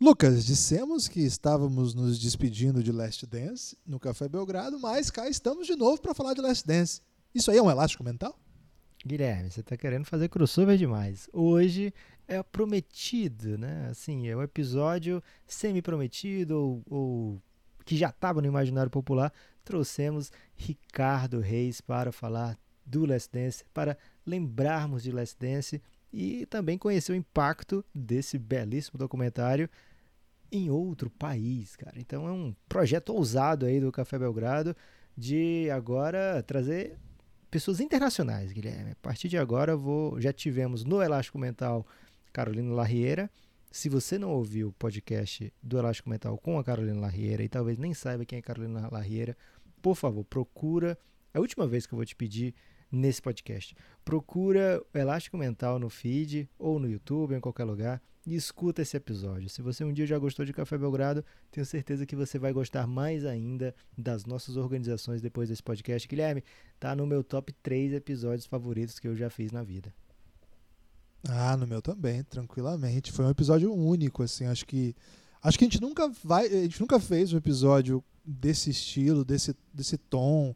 Lucas, dissemos que estávamos nos despedindo de Last Dance no Café Belgrado, mas cá estamos de novo para falar de Last Dance. Isso aí é um elástico mental? Guilherme, você está querendo fazer crossover demais. Hoje é prometido, né? Assim, é um episódio semi-prometido ou, ou que já estava no imaginário popular. Trouxemos Ricardo Reis para falar do Last Dance, para lembrarmos de Last Dance e também conhecer o impacto desse belíssimo documentário em outro país, cara. Então é um projeto ousado aí do Café Belgrado de agora trazer pessoas internacionais, Guilherme. A partir de agora vou, já tivemos no Elástico Mental Carolina Larriera. Se você não ouviu o podcast do Elástico Mental com a Carolina Larriera e talvez nem saiba quem é Carolina Larriera, por favor, procura. É a última vez que eu vou te pedir nesse podcast. Procura Elástico Mental no feed ou no YouTube, ou em qualquer lugar, e escuta esse episódio. Se você um dia já gostou de Café Belgrado, tenho certeza que você vai gostar mais ainda das nossas organizações depois desse podcast. Guilherme, tá no meu top 3 episódios favoritos que eu já fiz na vida. Ah, no meu também, tranquilamente. Foi um episódio único, assim, acho que acho que a gente nunca vai, a gente nunca fez um episódio desse estilo, desse desse tom,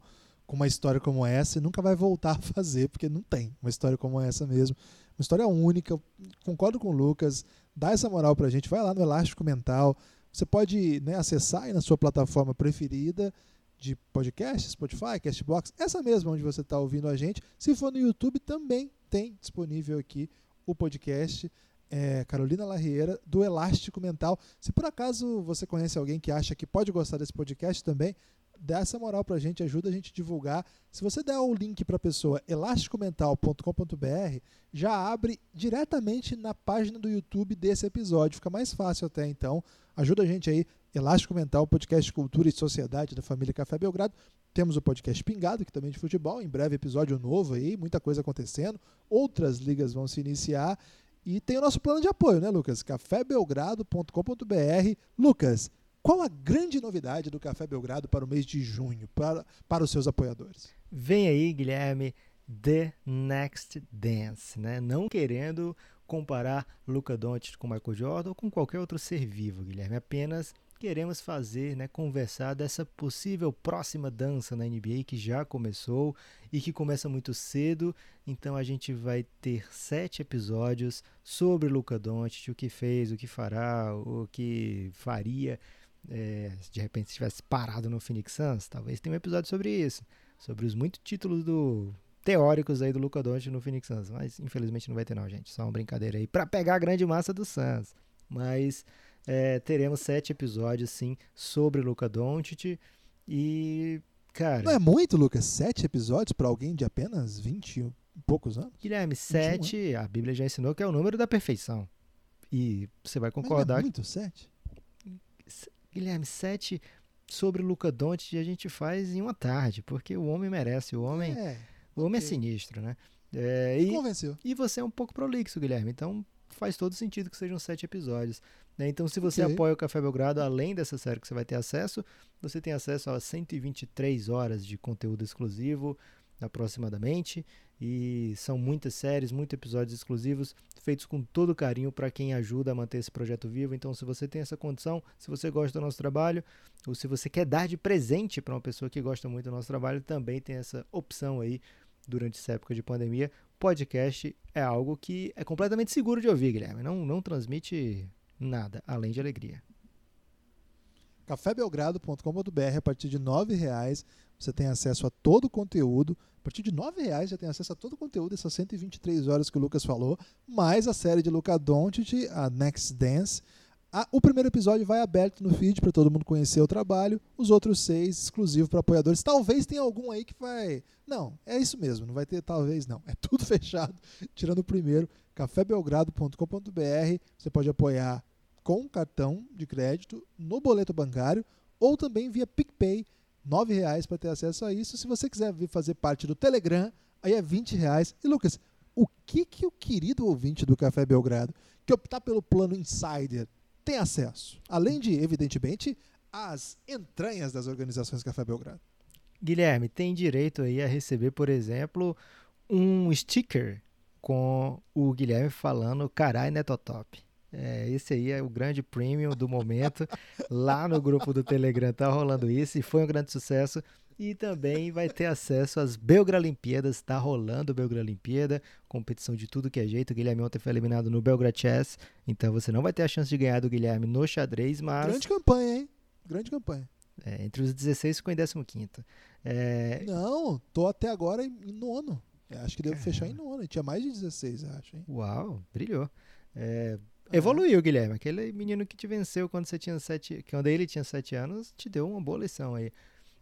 com uma história como essa e nunca vai voltar a fazer, porque não tem uma história como essa mesmo. Uma história única. Concordo com o Lucas. Dá essa moral pra gente. Vai lá no Elástico Mental. Você pode né, acessar aí na sua plataforma preferida de podcast, Spotify, Castbox, essa mesma onde você está ouvindo a gente. Se for no YouTube, também tem disponível aqui o podcast. É, Carolina Larriera, do Elástico Mental. Se por acaso você conhece alguém que acha que pode gostar desse podcast também, dá essa moral pra gente, ajuda a gente a divulgar. Se você der o link para a pessoa elasticomental.com.br, já abre diretamente na página do YouTube desse episódio, fica mais fácil até então. Ajuda a gente aí, Elástico Mental, podcast cultura e sociedade da família Café Belgrado. Temos o podcast Pingado, que também é de futebol, em breve episódio novo aí, muita coisa acontecendo. Outras ligas vão se iniciar e tem o nosso plano de apoio, né, Lucas? cafébelgrado.com.br. Lucas, qual a grande novidade do Café Belgrado para o mês de junho, para, para os seus apoiadores? Vem aí, Guilherme, The Next Dance, né? Não querendo comparar Luca Doncic com Michael Jordan ou com qualquer outro ser vivo, Guilherme. Apenas queremos fazer, né, conversar dessa possível próxima dança na NBA que já começou e que começa muito cedo. Então a gente vai ter sete episódios sobre Luca Doncic, o que fez, o que fará, o que faria é, se de repente estivesse parado no Phoenix Suns, talvez tenha um episódio sobre isso, sobre os muitos títulos do teóricos aí do Luca Doncic no Phoenix Suns, mas infelizmente não vai ter não, gente, só uma brincadeira aí para pegar a grande massa do Suns. Mas é, teremos sete episódios sim sobre Luca Doncic e cara, não é muito, Lucas, sete episódios para alguém de apenas 20 e poucos anos? Guilherme, sete, a Bíblia já ensinou que é o número da perfeição. E você vai concordar. Mas não é muito, sete? Guilherme, sete sobre Luca Doncic a gente faz em uma tarde, porque o homem merece, o homem, é, o homem é sinistro, né? É, e, convenceu. E você é um pouco prolixo, Guilherme, então faz todo sentido que sejam sete episódios. Né? Então, se você okay. apoia o Café Belgrado, além dessa série que você vai ter acesso, você tem acesso a 123 horas de conteúdo exclusivo, aproximadamente. E são muitas séries, muitos episódios exclusivos, feitos com todo carinho para quem ajuda a manter esse projeto vivo. Então, se você tem essa condição, se você gosta do nosso trabalho, ou se você quer dar de presente para uma pessoa que gosta muito do nosso trabalho, também tem essa opção aí durante essa época de pandemia. Podcast é algo que é completamente seguro de ouvir, Guilherme. Não, não transmite nada além de alegria cafébelgrado.com.br a partir de R$ reais você tem acesso a todo o conteúdo. A partir de R$ reais já tem acesso a todo o conteúdo, essas 123 horas que o Lucas falou, mais a série de Luca Doncic, a Next Dance. o primeiro episódio vai aberto no feed para todo mundo conhecer o trabalho, os outros seis exclusivos para apoiadores. Talvez tenha algum aí que vai. Não, é isso mesmo, não vai ter talvez não. É tudo fechado, tirando o primeiro, cafébelgrado.com.br. Você pode apoiar com cartão de crédito no boleto bancário ou também via PicPay, R$ reais para ter acesso a isso. Se você quiser vir fazer parte do Telegram, aí é R$ reais. E Lucas, o que que o querido ouvinte do Café Belgrado, que optar pelo plano Insider, tem acesso? Além de, evidentemente, as entranhas das organizações Café Belgrado. Guilherme, tem direito aí a receber, por exemplo, um sticker com o Guilherme falando carai netotop. É, esse aí é o grande premium do momento. Lá no grupo do Telegram tá rolando isso e foi um grande sucesso. E também vai ter acesso às Belgralimpíadas. Tá rolando Belgralimpíada, competição de tudo que é jeito. O Guilherme ontem foi eliminado no Belgra Chess, então você não vai ter a chance de ganhar do Guilherme no xadrez, mas. Grande campanha, hein? Grande campanha. É, entre os 16 ficou em 15. É... Não, tô até agora em nono. acho que devo fechar em nono. Tinha mais de 16, acho. Hein? Uau, brilhou. É, evoluiu, Guilherme. Aquele menino que te venceu quando você tinha sete, quando ele tinha 7 anos, te deu uma boa lição aí.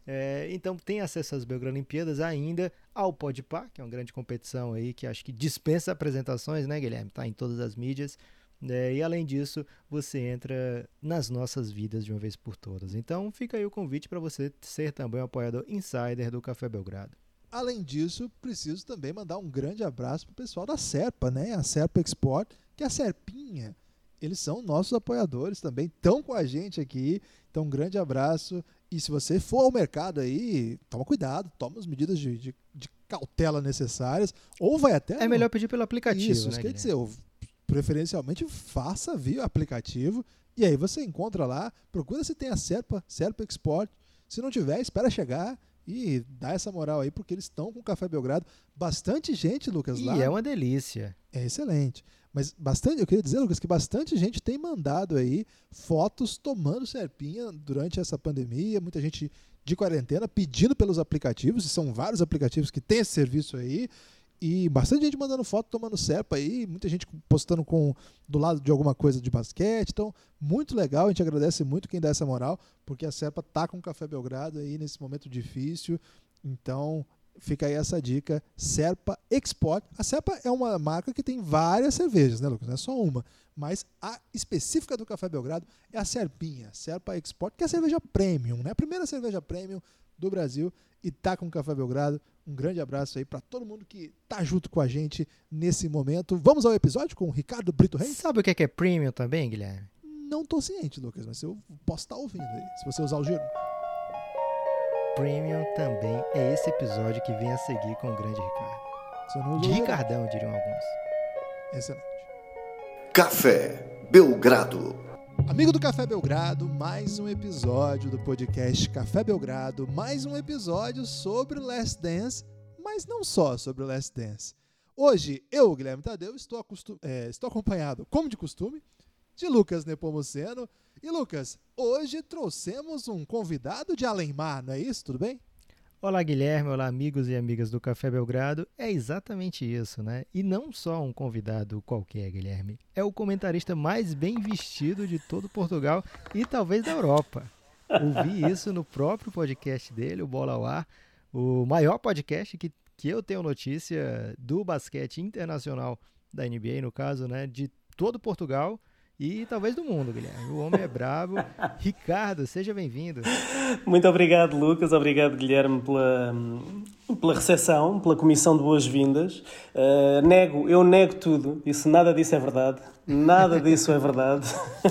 É, então tem acesso às Belgralimpíadas ainda ao Podpah, que é uma grande competição aí que acho que dispensa apresentações, né, Guilherme? Tá em todas as mídias. É, e além disso, você entra nas nossas vidas de uma vez por todas. Então fica aí o convite para você ser também um apoiador insider do Café Belgrado. Além disso, preciso também mandar um grande abraço pro pessoal da Serpa, né? A Serpa Export, que é a Serpinha. Eles são nossos apoiadores também, estão com a gente aqui. Então, um grande abraço. E se você for ao mercado aí, toma cuidado, toma as medidas de, de, de cautela necessárias, ou vai até. É melhor pedir pelo aplicativo. Isso, né, quer dizer, preferencialmente faça via aplicativo. E aí você encontra lá, procura se tem a Serpa, Serpa Export. Se não tiver, espera chegar e dá essa moral aí, porque eles estão com o Café Belgrado. Bastante gente, Lucas, e lá. E é uma delícia. É excelente. Mas bastante, eu queria dizer, Lucas, que bastante gente tem mandado aí fotos tomando serpinha durante essa pandemia, muita gente de quarentena pedindo pelos aplicativos, e são vários aplicativos que têm esse serviço aí. E bastante gente mandando foto tomando serpa aí, muita gente postando com do lado de alguma coisa de basquete. Então, muito legal, a gente agradece muito quem dá essa moral, porque a Serpa tá com o Café Belgrado aí nesse momento difícil. Então, fica aí essa dica, Serpa Export. A Serpa é uma marca que tem várias cervejas, né, Lucas? Não é só uma. Mas a específica do Café Belgrado é a Serpinha, Serpa Export, que é a cerveja premium, né? A primeira cerveja premium do Brasil e tá com o Café Belgrado. Um grande abraço aí para todo mundo que tá junto com a gente nesse momento. Vamos ao episódio com o Ricardo Brito Reis? Sabe o que é, que é premium também, Guilherme? Não tô ciente, Lucas, mas eu posso estar tá ouvindo aí, se você usar o giro. Premium também é esse episódio que vem a seguir com o grande Ricardo. De Ricardão, diriam alguns. Excelente. Café Belgrado. Amigo do Café Belgrado, mais um episódio do podcast Café Belgrado, mais um episódio sobre Last Dance, mas não só sobre Last Dance. Hoje, eu, Guilherme Tadeu, estou, é, estou acompanhado, como de costume, de Lucas Nepomuceno. E Lucas, hoje trouxemos um convidado de Alemar, não é isso? Tudo bem? Olá, Guilherme. Olá, amigos e amigas do Café Belgrado. É exatamente isso, né? E não só um convidado qualquer, Guilherme. É o comentarista mais bem vestido de todo Portugal e talvez da Europa. Ouvi isso no próprio podcast dele, o Bola ao Ar, o maior podcast que, que eu tenho notícia do basquete internacional da NBA, no caso, né? De todo Portugal e talvez do mundo, Guilherme. O homem é brabo. Ricardo, seja bem-vindo. Muito obrigado, Lucas. Obrigado, Guilherme, pela, pela recepção, pela comissão de boas-vindas. Uh, nego, eu nego tudo. Isso, nada disso é verdade. Nada disso é verdade.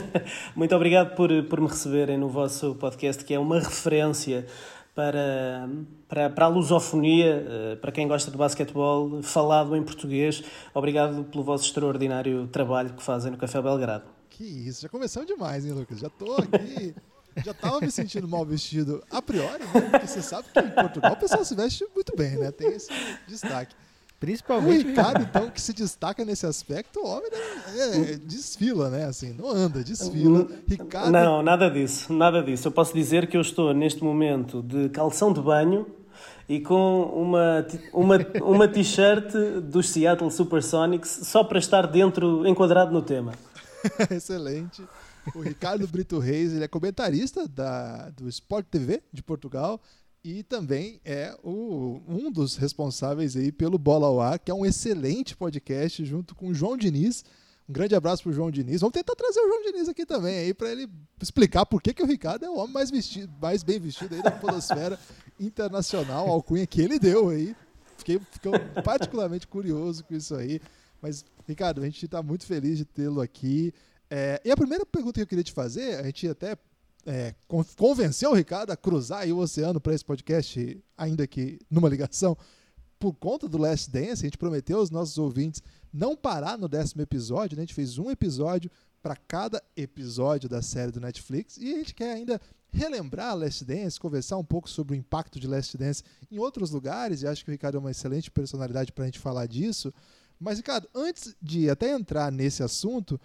Muito obrigado por, por me receberem no vosso podcast, que é uma referência para, para, para a lusofonia, eh, para quem gosta de basquetebol, falado em português. Obrigado pelo vosso extraordinário trabalho que fazem no Café Belgrado. Que isso, já começamos demais, hein, Lucas? Já tô aqui. já tava me sentindo mal vestido a priori, né? Porque você sabe que em Portugal o pessoal se veste muito bem, né? Tem esse destaque. Principalmente o Ricardo, então, que se destaca nesse aspecto, o homem né, é, é, desfila, né? Assim, não anda, desfila. Ricardo... Não, nada disso, nada disso. Eu posso dizer que eu estou neste momento de calção de banho e com uma, uma, uma t-shirt dos Seattle Supersonics só para estar dentro, enquadrado no tema. Excelente. O Ricardo Brito Reis, ele é comentarista da, do Sport TV de Portugal e também é o, um dos responsáveis aí pelo Bola ao Ar, que é um excelente podcast junto com o João Diniz. Um grande abraço pro João Diniz. Vamos tentar trazer o João Diniz aqui também aí para ele explicar por que, que o Ricardo é o homem mais vestido, mais bem vestido aí da podosfera internacional, a alcunha que ele deu aí. Fiquei, fiquei particularmente curioso com isso aí. Mas, Ricardo, a gente está muito feliz de tê-lo aqui. É, e a primeira pergunta que eu queria te fazer, a gente até é, convenceu o Ricardo a cruzar o oceano para esse podcast, ainda que numa ligação, por conta do Last Dance. A gente prometeu aos nossos ouvintes não parar no décimo episódio, né? a gente fez um episódio para cada episódio da série do Netflix e a gente quer ainda relembrar Last Dance, conversar um pouco sobre o impacto de Last Dance em outros lugares, e acho que o Ricardo é uma excelente personalidade para a gente falar disso. Mas, Ricardo, antes de até entrar nesse assunto,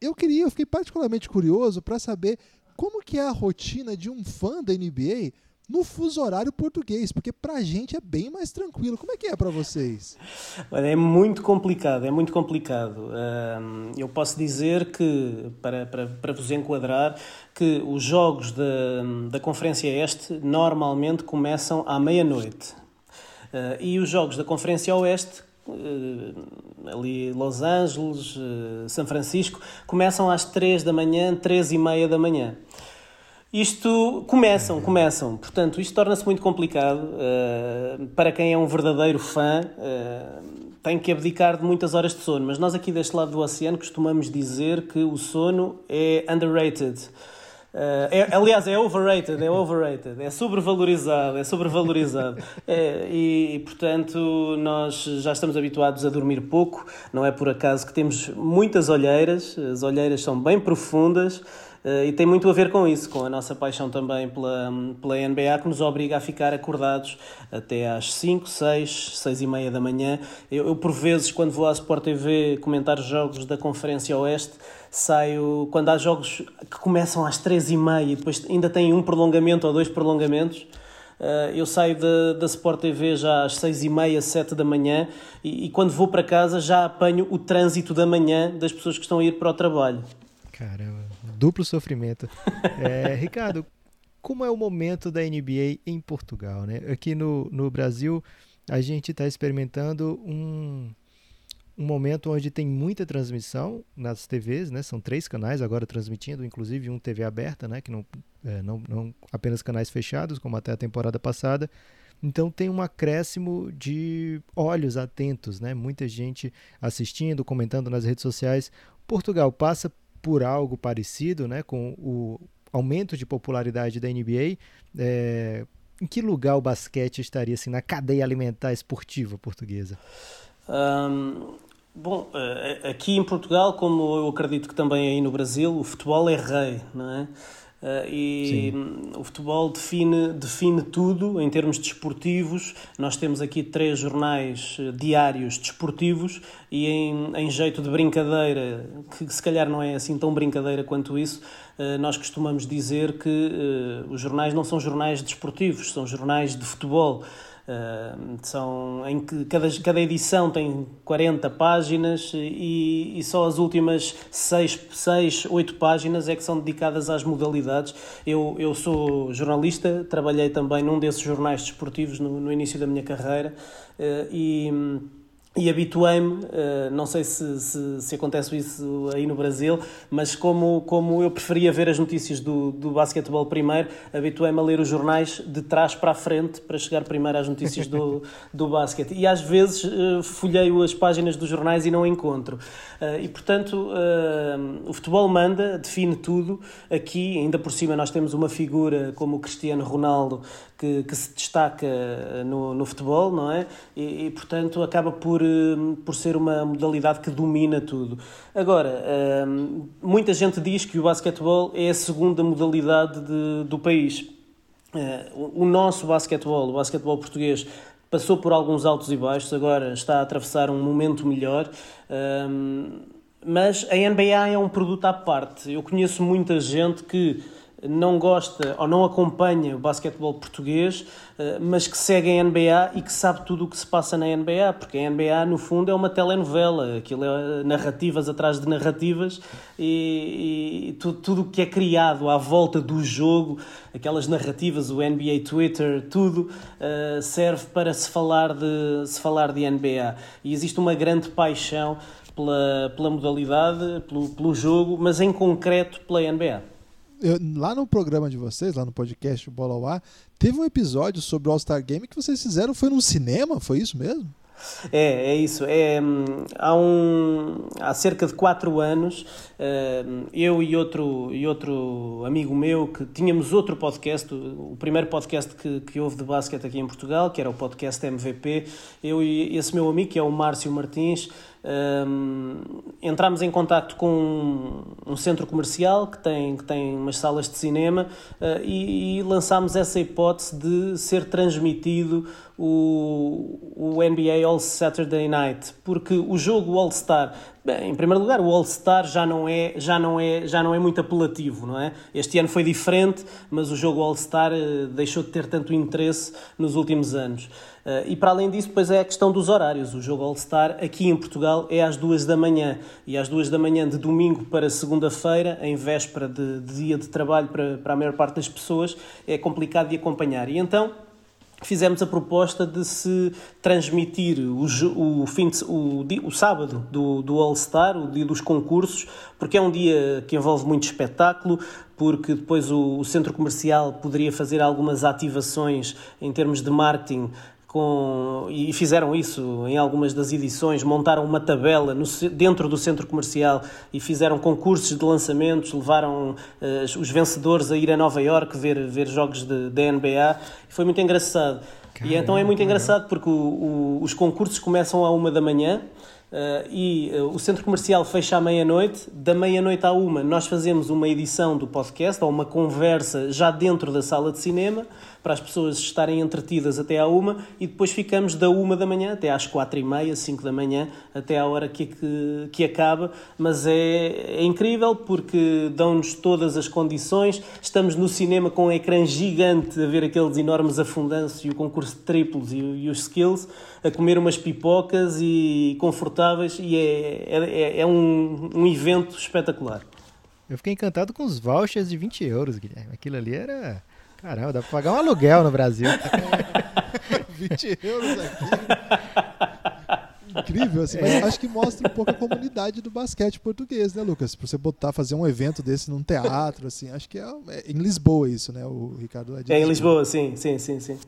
eu queria, eu fiquei particularmente curioso para saber como que é a rotina de um fã da NBA no fuso horário português, porque pra gente é bem mais tranquilo. Como é que é para vocês? Olha, é muito complicado, é muito complicado. eu posso dizer que, para, para, para vos enquadrar, que os jogos da, da Conferência Este normalmente começam à meia-noite. Uh, e os jogos da Conferência Oeste ali Los Angeles, uh, São Francisco, começam às 3 da manhã, 3 e meia da manhã. Isto começam, começam. Portanto, isto torna-se muito complicado. Uh, para quem é um verdadeiro fã, uh, tem que abdicar de muitas horas de sono. Mas nós aqui deste lado do oceano costumamos dizer que o sono é underrated. Uh, é, aliás, é overrated, é overrated, é sobrevalorizado, é sobrevalorizado. É, e, portanto, nós já estamos habituados a dormir pouco, não é por acaso que temos muitas olheiras, as olheiras são bem profundas. Uh, e tem muito a ver com isso, com a nossa paixão também pela, pela NBA, que nos obriga a ficar acordados até às 5, 6, 6 e meia da manhã. Eu, eu, por vezes, quando vou à Sport TV comentar jogos da Conferência Oeste, saio quando há jogos que começam às 3 e meia e depois ainda têm um prolongamento ou dois prolongamentos. Uh, eu saio da, da Sport TV já às 6 e meia, 7 da manhã e, e quando vou para casa já apanho o trânsito da manhã das pessoas que estão a ir para o trabalho. Caramba duplo sofrimento. É, Ricardo, como é o momento da NBA em Portugal? Né? Aqui no, no Brasil, a gente está experimentando um, um momento onde tem muita transmissão nas TVs, né? São três canais agora transmitindo, inclusive um TV aberta, né? Que não, é, não, não apenas canais fechados, como até a temporada passada. Então tem um acréscimo de olhos atentos, né? Muita gente assistindo, comentando nas redes sociais. Portugal passa por algo parecido, né, com o aumento de popularidade da NBA, é, em que lugar o basquete estaria assim, na cadeia alimentar esportiva portuguesa? Um, bom, eh, aqui em Portugal, como eu acredito que também aí no Brasil, o futebol é rei, não é? Uh, e Sim. o futebol define, define tudo em termos desportivos. Nós temos aqui três jornais eh, diários desportivos e, em, em jeito de brincadeira, que se calhar não é assim tão brincadeira quanto isso, nós costumamos dizer que os jornais não são jornais desportivos, são jornais de futebol. Uh, são em que cada, cada edição tem 40 páginas e, e só as últimas 6, 6, 8 páginas é que são dedicadas às modalidades. Eu, eu sou jornalista, trabalhei também num desses jornais desportivos no, no início da minha carreira uh, e e habituei-me, eh, não sei se, se, se, acontece isso aí no Brasil, mas como, como eu preferia ver as notícias do, do basquetebol primeiro, habituei-me a ler os jornais de trás para a frente para chegar primeiro às notícias do, do basquete. E às vezes uh, folheio as páginas dos jornais e não encontro. Uh, e portanto, o futebol manda, define tudo. Aqui, ainda por cima, nós temos uma figura como o Cristiano Ronaldo que, que se destaca no, no futebol, não é? E, e portanto acaba por Hum, por ser uma modalidade que domina tudo. Agora, hum, muita gente diz que o basquetebol é a segunda modalidade de, do país. Eh, o nosso basquetebol, o basquetebol português, passou por alguns altos e baixos, agora está a atravessar um momento melhor. Mas a NBA é um produto à parte. Eu conheço muita gente que não gosta ou não acompanha o basquetebol português, eh, mas que segue a NBA e que sabe tudo o que se passa na NBA, porque a NBA, no fundo, é uma telenovela, aquilo é narrativas atrás de narrativas e, e tudo, o que é criado à volta do jogo, aquelas narrativas, o NBA Twitter, tudo uh, serve para se falar, de, se falar de NBA. E existe uma grande paixão pela, pela modalidade, pelo, pelo jogo, mas em concreto pela NBA eu, lá no programa de vocês, lá no podcast Bola ao Ar, teve um episódio sobre o All-Star Game que vocês fizeram, foi num cinema, foi isso mesmo? É, é isso. É, hum, há, um, há cerca de quatro anos, eu e outro, e outro amigo meu, que tínhamos outro podcast, o primeiro podcast que, que houve de basquete aqui em Portugal, que era o podcast MVP, eu e esse meu amigo, que é o Márcio Martins, Um, entramos em contato com um, centro comercial que tem, que tem umas salas de cinema uh, e, e lançámos essa hipótese de ser transmitido o, o NBA All Saturday Night, porque o jogo All Star, bem, em primeiro lugar, o All Star já não é já não é já não é muito apelativo, não é? Este ano foi diferente, mas o jogo All Star uh, deixou de ter tanto interesse nos últimos anos. Uh, e para além disso, depois é a questão dos horários. O jogo All-Star aqui em Portugal é às duas da manhã. E às duas da manhã de domingo para segunda-feira, em véspera de, de, dia de trabalho para, para a maior parte das pessoas, é complicado de acompanhar. E então fizemos a proposta de se transmitir o, o, fim de, o, o sábado do, do All-Star, o dia dos concursos, porque é um dia que envolve muito espetáculo, porque depois o, o centro comercial poderia fazer algumas ativações em termos de marketing com, e fizeram isso em algumas das edições, montaram uma tabela no, dentro do centro comercial e fizeram concursos de lançamentos, levaram uh, os vencedores a ir a Nova York ver, ver jogos de, de NBA. Foi muito engraçado. Caramba, e então é muito engraçado porque o, o, os concursos começam à uma da manhã. Uh, e uh, o centro comercial fecha à meia-noite. Da meia-noite à uma, nós fazemos uma edição do podcast ou uma conversa já dentro da sala de cinema para as pessoas estarem entretidas até à uma e depois ficamos da uma da manhã até às quatro e meia, cinco da manhã, até à hora que, que, que acaba. Mas é, é incrível porque dão-nos todas as condições. Estamos no cinema com um ecrã gigante a ver aqueles enormes afundanços e o concurso de triplos e, e os skills, a comer umas pipocas e confortáveis e é, é, é um, um evento espetacular. Eu fiquei encantado com os vouchers de 20 euros, Guilherme. Aquilo ali era Caramba, dá pra pagar um aluguel no Brasil. 20 euros aqui. Incrível, assim, mas acho que mostra um pouco a comunidade do basquete português, né, Lucas? Pra você botar, fazer um evento desse num teatro, assim, acho que é, é em Lisboa isso, né? O Ricardo é de É em Lisboa, sim, sim, sim, sim.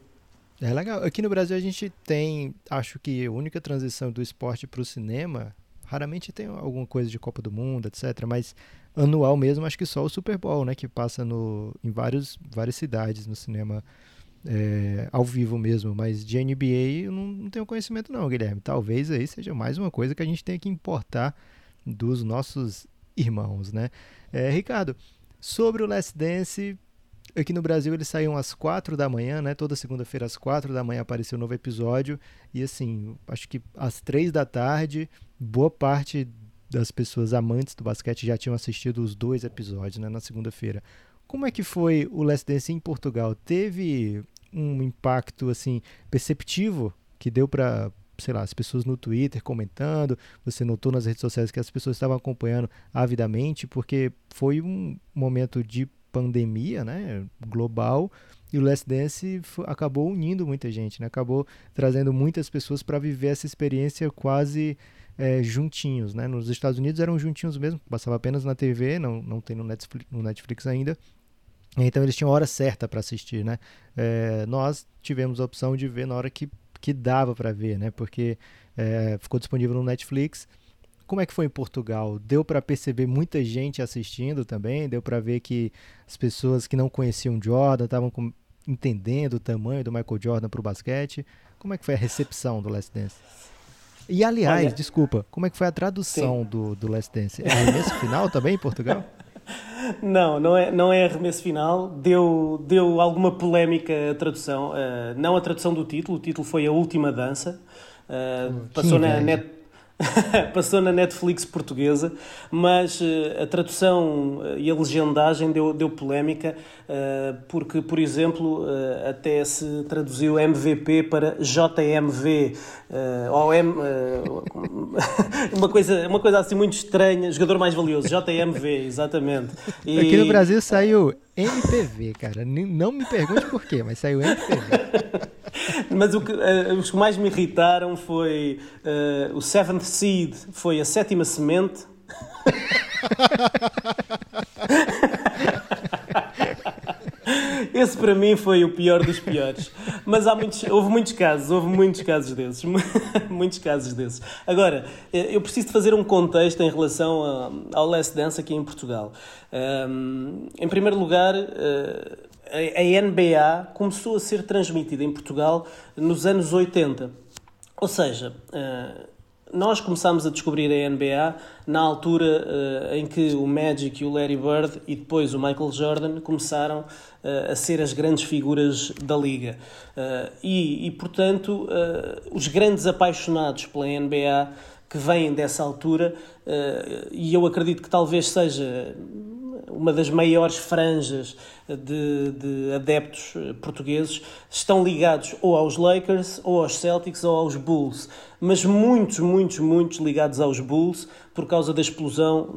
É legal. Aqui no Brasil a gente tem, acho que a única transição do esporte para o cinema, raramente tem alguma coisa de Copa do Mundo, etc. Mas anual mesmo, acho que só o Super Bowl, né? Que passa no, em vários, várias cidades no cinema é, ao vivo mesmo. Mas de NBA eu não, não tenho conhecimento não, Guilherme. Talvez aí seja mais uma coisa que a gente tem que importar dos nossos irmãos, né? É, Ricardo, sobre o Last Dance, aqui no Brasil eles saíam às quatro da manhã, né? Toda segunda-feira às quatro da manhã apareceu um novo episódio. E assim, acho que às três da tarde, boa parte das pessoas amantes do basquete já tinham assistido os dois episódios né, na segunda-feira. Como é que foi o Last Dance em Portugal? Teve um impacto assim perceptivo que deu para sei lá, as pessoas no Twitter comentando, você notou nas redes sociais que as pessoas estavam acompanhando avidamente, porque foi um momento de pandemia, né, global, e o Last Dance acabou unindo muita gente, né? Acabou trazendo muitas pessoas para viver essa experiência quase é, juntinhos, né? Nos Estados Unidos eram juntinhos mesmo, passava apenas na TV, não, não tem no Netflix, no Netflix ainda. Então eles tinham hora certa para assistir, né? É, nós tivemos a opção de ver na hora que, que dava para ver, né? Porque é, ficou disponível no Netflix. Como é que foi em Portugal? Deu para perceber muita gente assistindo também? Deu para ver que as pessoas que não conheciam Jordan estavam entendendo o tamanho do Michael Jordan para o basquete? Como é que foi a recepção do Last Dance? E aliás, Olha, desculpa, como é que foi a tradução do, do Last Dance? É arremesso final também em Portugal? Não, não é, não é arremesso final. Deu, deu alguma polémica a tradução. Uh, não a tradução do título, o título foi A Última Dança. Uh, passou na net, Passou na Netflix portuguesa, mas uh, a tradução uh, e a legendagem deu, deu polémica, uh, porque, por exemplo, até se traduziu MVP para JMV, ou M, uma, coisa, uma coisa assim muito estranha, jogador mais valioso, JMV, exatamente. E... Aqui no Brasil saiu MPV, cara. Não me pergunte por quê, mas saiu MPV. Mas o que, uh, os que mais me irritaram foi uh, o Seventh Seed, foi a sétima semente. Esse para mim foi o pior dos piores. Mas há muitos, houve muitos casos, houve muitos casos desses. muitos casos desses. Agora, eh, eu preciso de fazer um contexto em relação ao Last Dance aqui em Portugal. Um, em primeiro lugar, a NBA começou a ser transmitida em Portugal nos anos 80. Ou seja, nós começámos a descobrir a NBA na altura uh, em que o Magic e o Larry Bird e depois o Michael Jordan começaram uh, a ser as grandes figuras da liga. E, e, portanto, os grandes apaixonados pela NBA que vêm dessa altura, e eu acredito que talvez seja uma das maiores franjas de, de, adeptos portugueses estão ligados ou aos Lakers, ou aos Celtics, ou aos Bulls. Mas muitos, muitos, muitos ligados aos Bulls por causa da explosão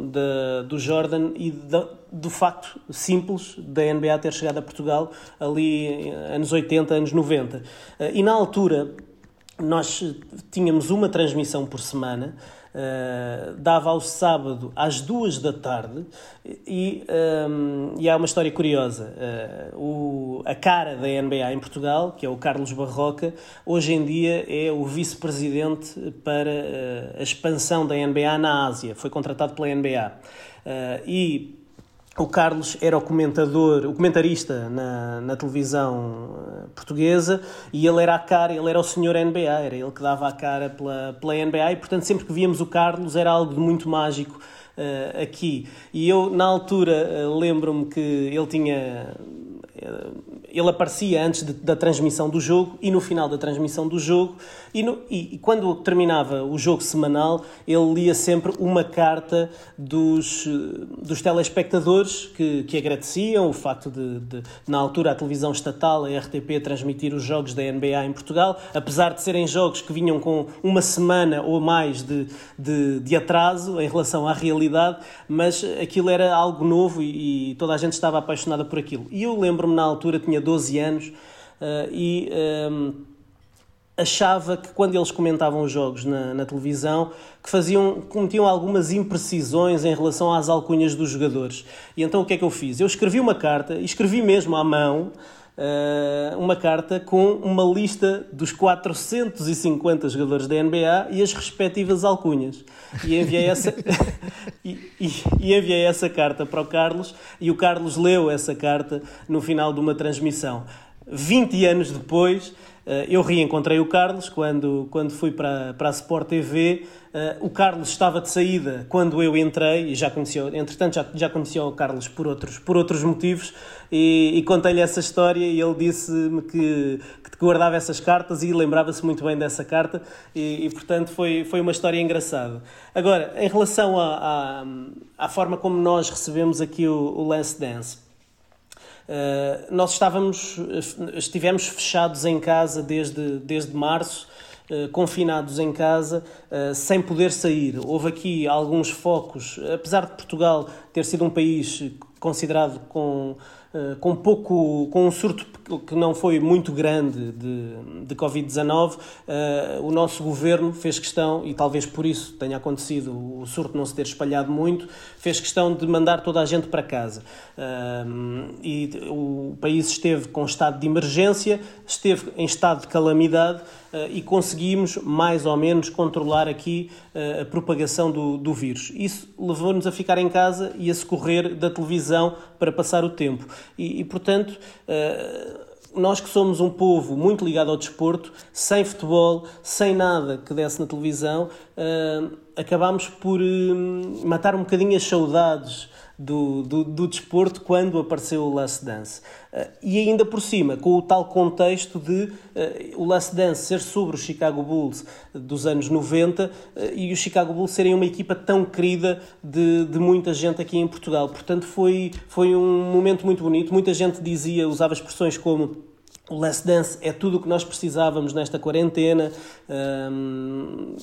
do Jordan e do facto simples da NBA ter chegado a Portugal ali anos 80, anos 90. E na altura nós tínhamos uma transmissão por semana Uh, dava ao sábado às duas da tarde e, um, e há uma história curiosa. Uh, o, a cara da NBA em Portugal, que é o Carlos Barroca, hoje em dia é o vice-presidente para uh, a expansão da NBA na Ásia. Foi contratado pela NBA. e o Carlos era o comentador, o comentarista na, na televisão eh, portuguesa e ele era a cara, ele era o senhor NBA, era ele que dava a cara pela, pela NBA e, portanto, sempre que víamos o Carlos era algo de muito mágico uh, aqui. E eu, na altura, uh, lembro-me que ele tinha ele aparecia antes de, da transmissão do jogo e no final da transmissão do jogo e, no, e, e, quando terminava o jogo semanal ele lia sempre uma carta dos, dos telespectadores que, que agradeciam o facto de, de, na altura a televisão estatal, a RTP, transmitir os jogos da NBA em Portugal, apesar de serem jogos que vinham com uma semana ou mais de, de, de atraso em relação à realidade, mas aquilo era algo novo e, e toda a gente estava apaixonada por aquilo. E eu lembro-me na altura, tinha 12 anos uh, e um, ehm, achava que quando eles comentavam os jogos na, na, televisão que faziam, cometiam algumas imprecisões em relação às alcunhas dos jogadores. E então o que é que eu fiz? Eu escrevi uma carta, e escrevi mesmo à mão, uma carta com uma lista dos 450 jogadores da NBA e as respectivas alcunhas. E enviei essa, e, e, e enviei essa carta para o Carlos e o Carlos leu essa carta no final de uma transmissão. 20 anos depois, eh, eu reencontrei o Carlos quando, quando fui para, para a Sport TV. Uh, o Carlos estava de saída quando eu entrei e já conhecia, entretanto já, já conhecia o Carlos por outros, por outros motivos e, e contei-lhe essa história e ele disse-me que, que guardava essas cartas e lembrava-se muito bem dessa carta e, e, portanto foi, foi uma história engraçada. Agora, em relação à, à, forma como nós recebemos aqui o, o Last Dance, uh, nós estávamos, estivemos fechados em casa desde, desde março eh, confinados em casa, sem poder sair. Houve aqui alguns focos, apesar de Portugal ter sido um país considerado com eh, com pouco, com um surto que não foi muito grande de, de Covid-19, uh, o nosso governo fez questão, e talvez por isso tenha acontecido o surto não se ter espalhado muito, fez questão de mandar toda a gente para casa. Uh, e o país esteve com estado de emergência, esteve em estado de calamidade e conseguimos mais ou menos controlar aqui a propagação do, do vírus. Isso levou-nos a ficar em casa e a socorrer da televisão para passar o tempo. E, e portanto, uh, nós que somos um povo muito ligado ao desporto, sem futebol, sem nada que desse na televisão, uh, acabámos por uh, matar um bocadinho as saudades do, do, do desporto quando apareceu o Last Dance. Uh, e ainda por cima, com o tal contexto de uh, o Last Dance ser sobre o Chicago Bulls dos anos 90 uh, e o Chicago Bulls serem uma equipa tão querida de, de muita gente aqui em Portugal. Portanto, foi, foi um momento muito bonito. Muita gente dizia, usava expressões como o Last Dance é tudo o que nós precisávamos nesta quarentena,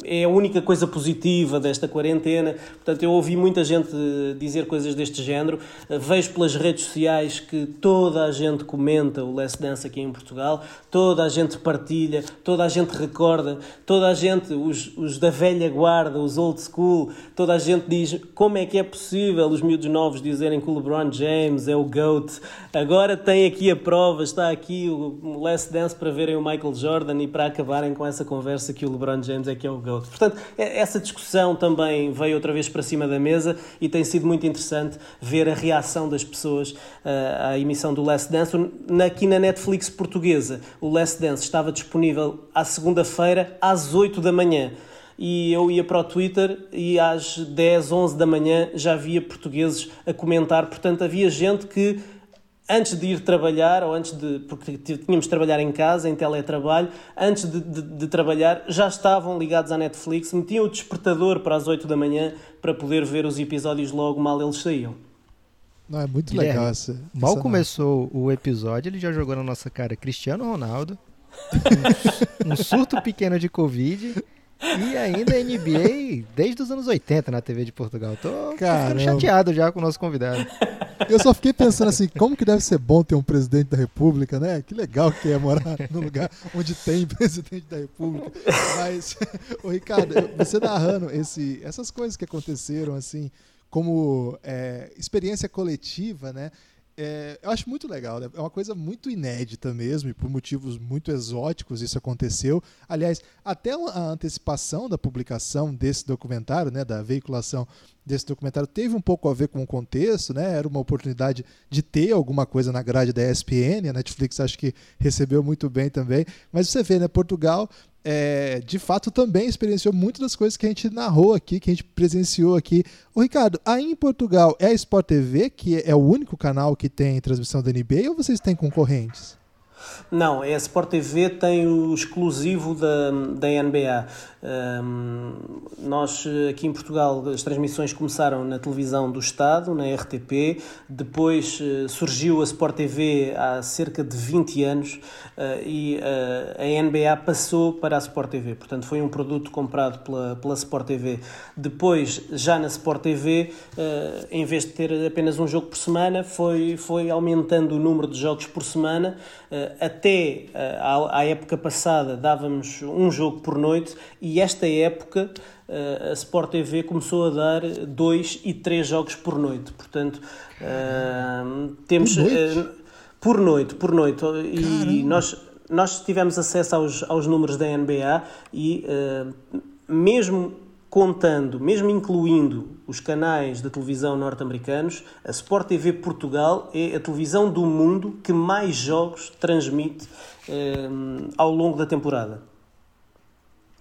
é a única coisa positiva desta quarentena. Portanto, eu ouvi muita gente dizer coisas deste género. Vejo pelas redes sociais que toda a gente comenta o Last Dance aqui em Portugal, toda a gente partilha, toda a gente recorda, toda a gente, os, os da velha guarda, os old school, toda a gente diz como é que é possível os miúdos novos dizerem que o LeBron James é o GOAT. Agora tem aqui a prova, está aqui o Last Dance para verem o Michael Jordan e para acabarem com essa conversa que o LeBron James é que é o GOAT. Portanto, essa discussão também veio outra vez para cima da mesa e tem sido muito interessante ver a reação das pessoas uh, à emissão do Last Dance. Aqui na Netflix portuguesa, o Last Dance estava disponível à segunda-feira às 8 da manhã. e eu ia para o Twitter e às 10, 11 da manhã já havia portugueses a comentar. Portanto, havia gente que antes de ir trabalhar, ou antes de. porque tínhamos de trabalhar em casa, em teletrabalho, antes de, de, de, trabalhar, já estavam ligados à Netflix, metiam o despertador para as 8 da manhã para poder ver os episódios logo mal eles saíam. Não, é muito Guilherme, legal essa. Mal essa começou não. o episódio, ele já jogou na nossa cara Cristiano Ronaldo, um, um surto pequeno de Covid. E ainda NBA desde os anos 80 na TV de Portugal. Tô, tô chateado já com o nosso convidado. Eu só fiquei pensando assim, como que deve ser bom ter um presidente da república, né? Que legal que é morar num lugar onde tem presidente da república. Mas, o Ricardo, você narrando esse, essas coisas que aconteceram, assim, como é, experiência coletiva, né? É, eu acho muito legal, né? é uma coisa muito inédita mesmo, e por motivos muito exóticos isso aconteceu. Aliás, até a antecipação da publicação desse documentário, né, da veiculação desse documentário, teve um pouco a ver com o contexto, né? Era uma oportunidade de ter alguma coisa na grade da ESPN, a Netflix acho que recebeu muito bem também. Mas você vê, né, Portugal é, de fato também experienciou muitas das coisas que a gente narrou aqui, que a gente presenciou aqui. O Ricardo, aí em Portugal é a Sport TV, que é o único canal que tem transmissão da NBA, ou vocês têm concorrentes? Não, a Sport TV tem o exclusivo da, da NBA. Um, nós aqui em Portugal as transmissões começaram na televisão do Estado, na RTP, depois uh, surgiu a Sport TV há cerca de 20 anos uh, e uh, a NBA passou para a Sport TV, portanto foi um produto comprado pela, pela Sport TV. Depois, já na Sport TV, em vez de ter apenas um jogo por semana, foi, foi aumentando o número de jogos por semana, até à, à época passada dávamos um jogo por noite e esta época uh, a Sport TV começou a dar dois e três jogos por noite. Portanto, uh, temos. Por noite? Por noite, por noite. E nós, nós tivemos acesso aos, aos números da NBA e mesmo contando, mesmo incluindo os canais de televisão norte-americanos, a Sport TV Portugal é a televisão do mundo que mais jogos transmite ao longo da temporada.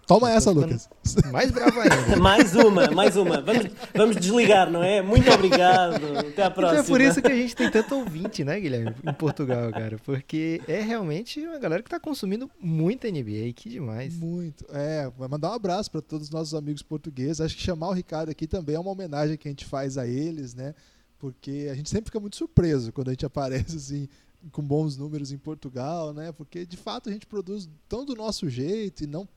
Toma essa, Lucas. Mais bravo ainda. mais uma, mais uma. Vamos, vamos desligar, não é? Muito obrigado. Até a próxima. Então é por isso que a gente tem tanto ouvinte, né, Guilherme? Em Portugal, cara. Porque é realmente uma galera que está consumindo muita NBA. Que demais. Muito. É, vai mandar um abraço para todos os nossos amigos portugueses. Acho que chamar o Ricardo aqui também é uma homenagem que a gente faz a eles, né? Porque a gente sempre fica muito surpreso quando a gente aparece assim com bons números em Portugal, né? Porque de fato a gente produz tão do nosso jeito e não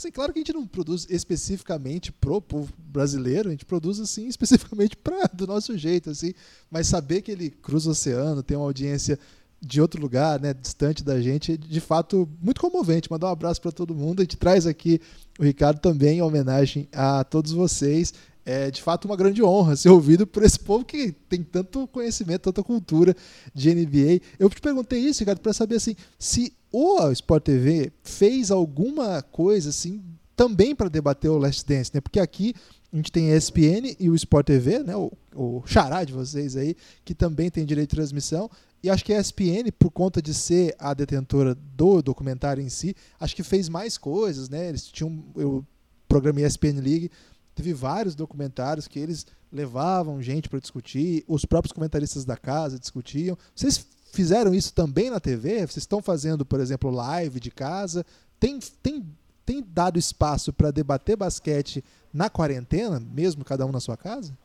Assim, claro que a gente não produz especificamente pro povo brasileiro, a gente produz assim especificamente para do nosso jeito, assim, mas saber que ele cruza o oceano, tem uma audiência de outro lugar, né, distante da gente, de fato muito comovente. Mandar um abraço para todo mundo. A gente traz aqui o Ricardo também em homenagem a todos vocês. É de fato uma grande honra ser ouvido por esse povo que tem tanto conhecimento, tanta cultura de NBA. Eu te perguntei isso, Ricardo, para saber assim, se o Sport TV fez alguma coisa assim também para debater o Last Dance, né? Porque aqui a gente tem a ESPN e o Sport TV, né? O, o xará de vocês aí, que também tem direito de transmissão. E acho que a ESPN, por conta de ser a detentora do documentário em si, acho que fez mais coisas, né? Eles tinham o programa ESPN League, teve vários documentários que eles levavam gente para discutir, os próprios comentaristas da casa discutiam. Vocês fizeram isso também na TV? Vocês estão fazendo, por exemplo, live de casa? Tem, tem, tem dado espaço para debater basquete na quarentena, mesmo cada um na sua casa?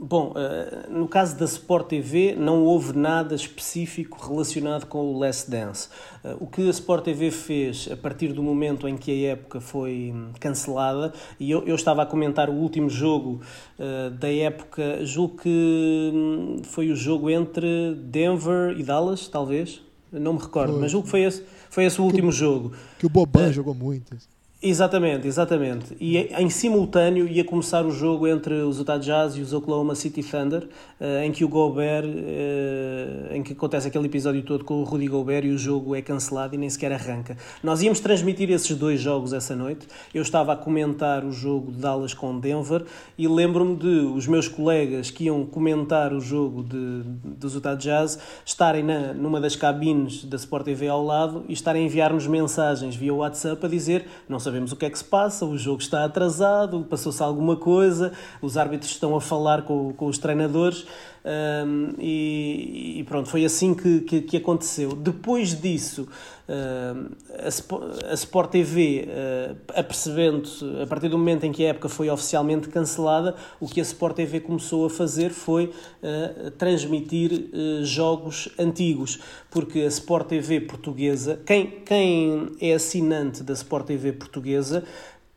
Bom, uh, no caso da Sport TV não houve nada específico relacionado com o Last Dance. Uh, o que a Sport TV fez a partir do momento em que a época foi cancelada, e eu, eu estava a comentar o último jogo uh, da época, julgo que hum, foi o jogo entre Denver e Dallas, talvez, não me recordo, foi. mas julgo que foi esse, foi esse o último que, jogo. Que o Boban jogou muito. Exatamente, exatamente. E em simultâneo ia começar o jogo entre os Utah Jazz e os Oklahoma City Thunder, eh, em que o Gobert, eh, em que acontece aquele episódio todo com o Rudy Gobert e o jogo é cancelado e nem sequer arranca. Nós íamos transmitir esses dois jogos essa noite. Eu estava a comentar o jogo de Dallas com Denver e lembro-me de os meus colegas que iam comentar o jogo de, dos Utah Jazz estarem na, numa das cabines da Sport TV ao lado e estarem a enviar-nos mensagens via WhatsApp a dizer não sabemos sabemos o que é que se passa, o jogo está atrasado, passou-se alguma coisa, os árbitros estão a falar com, com os treinadores. Um, e, e, pronto, foi assim que, que, que aconteceu. Depois disso, uh, a, a Sport TV, uh, apercebendo-se, a partir do momento em que a época foi oficialmente cancelada, o que a Sport TV começou a fazer foi uh, transmitir jogos antigos, porque a Sport TV portuguesa, quem, quem é assinante da Sport TV portuguesa,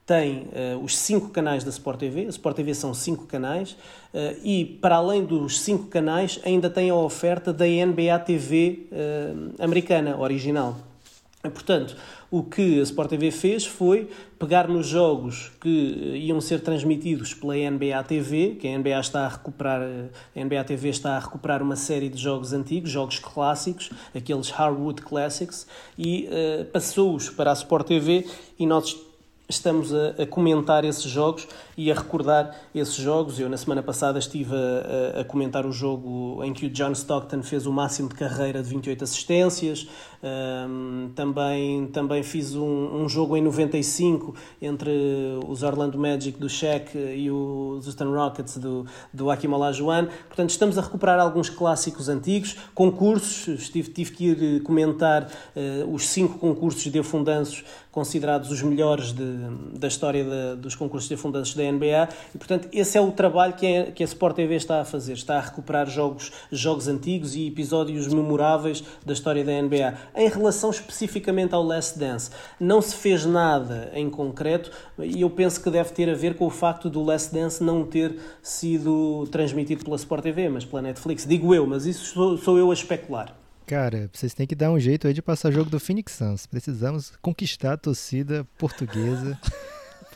tem uh, os cinco canais da Sport TV, a Sport TV são cinco canais, uh, e para além dos cinco canais, ainda tem a oferta da NBA TV uh, eh, americana, original. Portanto, o que a Sport TV fez foi pegar nos jogos que iam ser transmitidos pela NBA TV, que a NBA está a recuperar, a NBA TV está a recuperar uma série de jogos antigos, jogos clássicos, aqueles Hardwood Classics, e passou-os para a Sport TV e nós estamos a, a, comentar esses jogos e a recordar esses jogos. Eu, na semana passada, estive a, a, comentar o jogo em que o John Stockton fez o máximo de carreira de 28 assistências. Um, também, também fiz um, um, jogo em 95 entre os Orlando Magic do Shaq e os Houston Rockets do, do Hakim Olajuwon. Portanto, estamos a recuperar alguns clássicos antigos, concursos. Estive, tive que ir comentar uh, os cinco concursos de afundanços considerados os melhores de, da história dos concursos de afundanços da NBA e, portanto, esse é o trabalho que, é, que a Sport TV está a fazer, está a recuperar jogos, jogos antigos e episódios memoráveis da história da NBA. Em relação especificamente ao Last Dance, não se fez nada em concreto e eu penso que deve ter a ver com o facto do Last Dance não ter sido transmitido pela Sport TV, mas pela Netflix. Digo eu, mas isso sou, sou eu a especular. Cara, vocês têm que dar um jeito aí de passar jogo do Phoenix Suns. Precisamos conquistar a torcida portuguesa.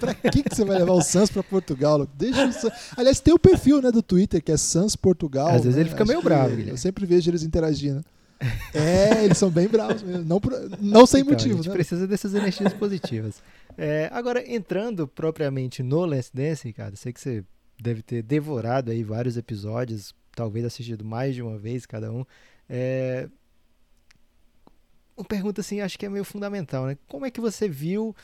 pra que, que você vai levar o Suns pra Portugal? Deixa o Suns... Aliás, tem o perfil né, do Twitter que é Suns Portugal. Às vezes né? ele fica Acho meio bravo, Guilherme. Eu sempre vejo eles interagindo. É, eles são bem bravos mesmo. Não, não sem então, motivo. A gente né? precisa dessas energias positivas. É, agora, entrando propriamente no Last Dance, cara, sei que você deve ter devorado aí vários episódios talvez assistido mais de uma vez cada um. É... Uma pergunta assim, acho que é meio fundamental, né? Como é que você viu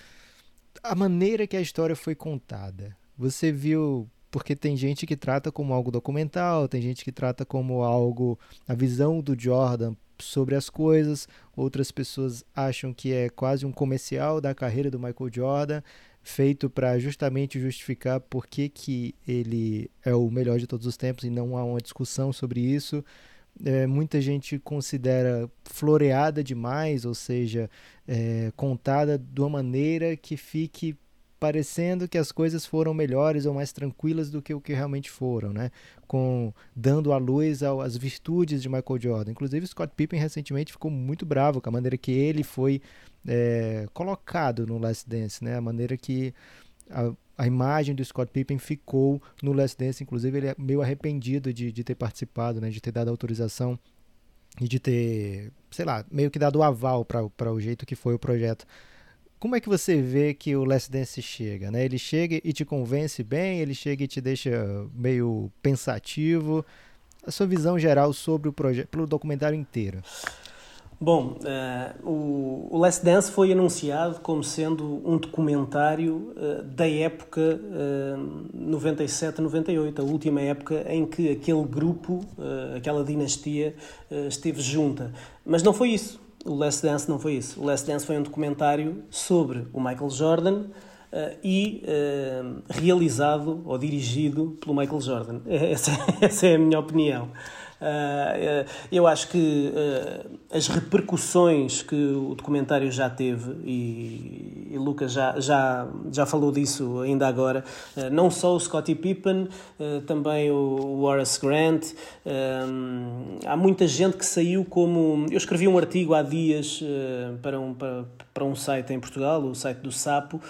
a maneira que a história foi contada? Você viu porque tem gente que trata como algo documental, tem gente que trata como algo a visão do Jordan sobre as coisas, outras pessoas acham que é quase um comercial da carreira do Michael Jordan feito para justamente justificar por que, que ele é o melhor de todos os tempos e não há uma discussão sobre isso. É, muita gente considera floreada demais, ou seja, é, contada de uma maneira que fique parecendo que as coisas foram melhores ou mais tranquilas do que o que realmente foram, né? Com dando a luz às virtudes de Michael Jordan. Inclusive Scott Pippen recentemente ficou muito bravo com a maneira que ele foi é, colocado no Last Dance, né? A maneira que a, a, imagem do Scott Pippen ficou no Last Dance, inclusive ele é meio arrependido de, de ter participado, né? De ter dado autorização e de ter, sei lá, meio que dado o aval para o jeito que foi o projeto. Como é que você vê que o Last Dance chega, né? Ele chega e te convence bem, ele chega e te deixa meio pensativo. A sua visão geral sobre o projeto, pelo documentário inteiro. Bom, uh, o, o Last Dance foi anunciado como sendo um documentário uh, da época uh, 97-98, a última época em que aquele grupo, aquela dinastia, esteve junta. Mas não foi isso. O Last Dance não foi isso. O Last Dance foi um documentário sobre o Michael Jordan e realizado ou dirigido pelo Michael Jordan. Essa, essa é a minha opinião. Uh, eu acho que uh, as repercussões que o documentário já teve, e, Lucas já, já, já falou disso ainda agora, uh, não só o Scottie Pippen, também o Horace Grant, há muita gente que saiu como. Eu escrevi um artigo há dias para, um, para, para um site em Portugal, o site do Sapo,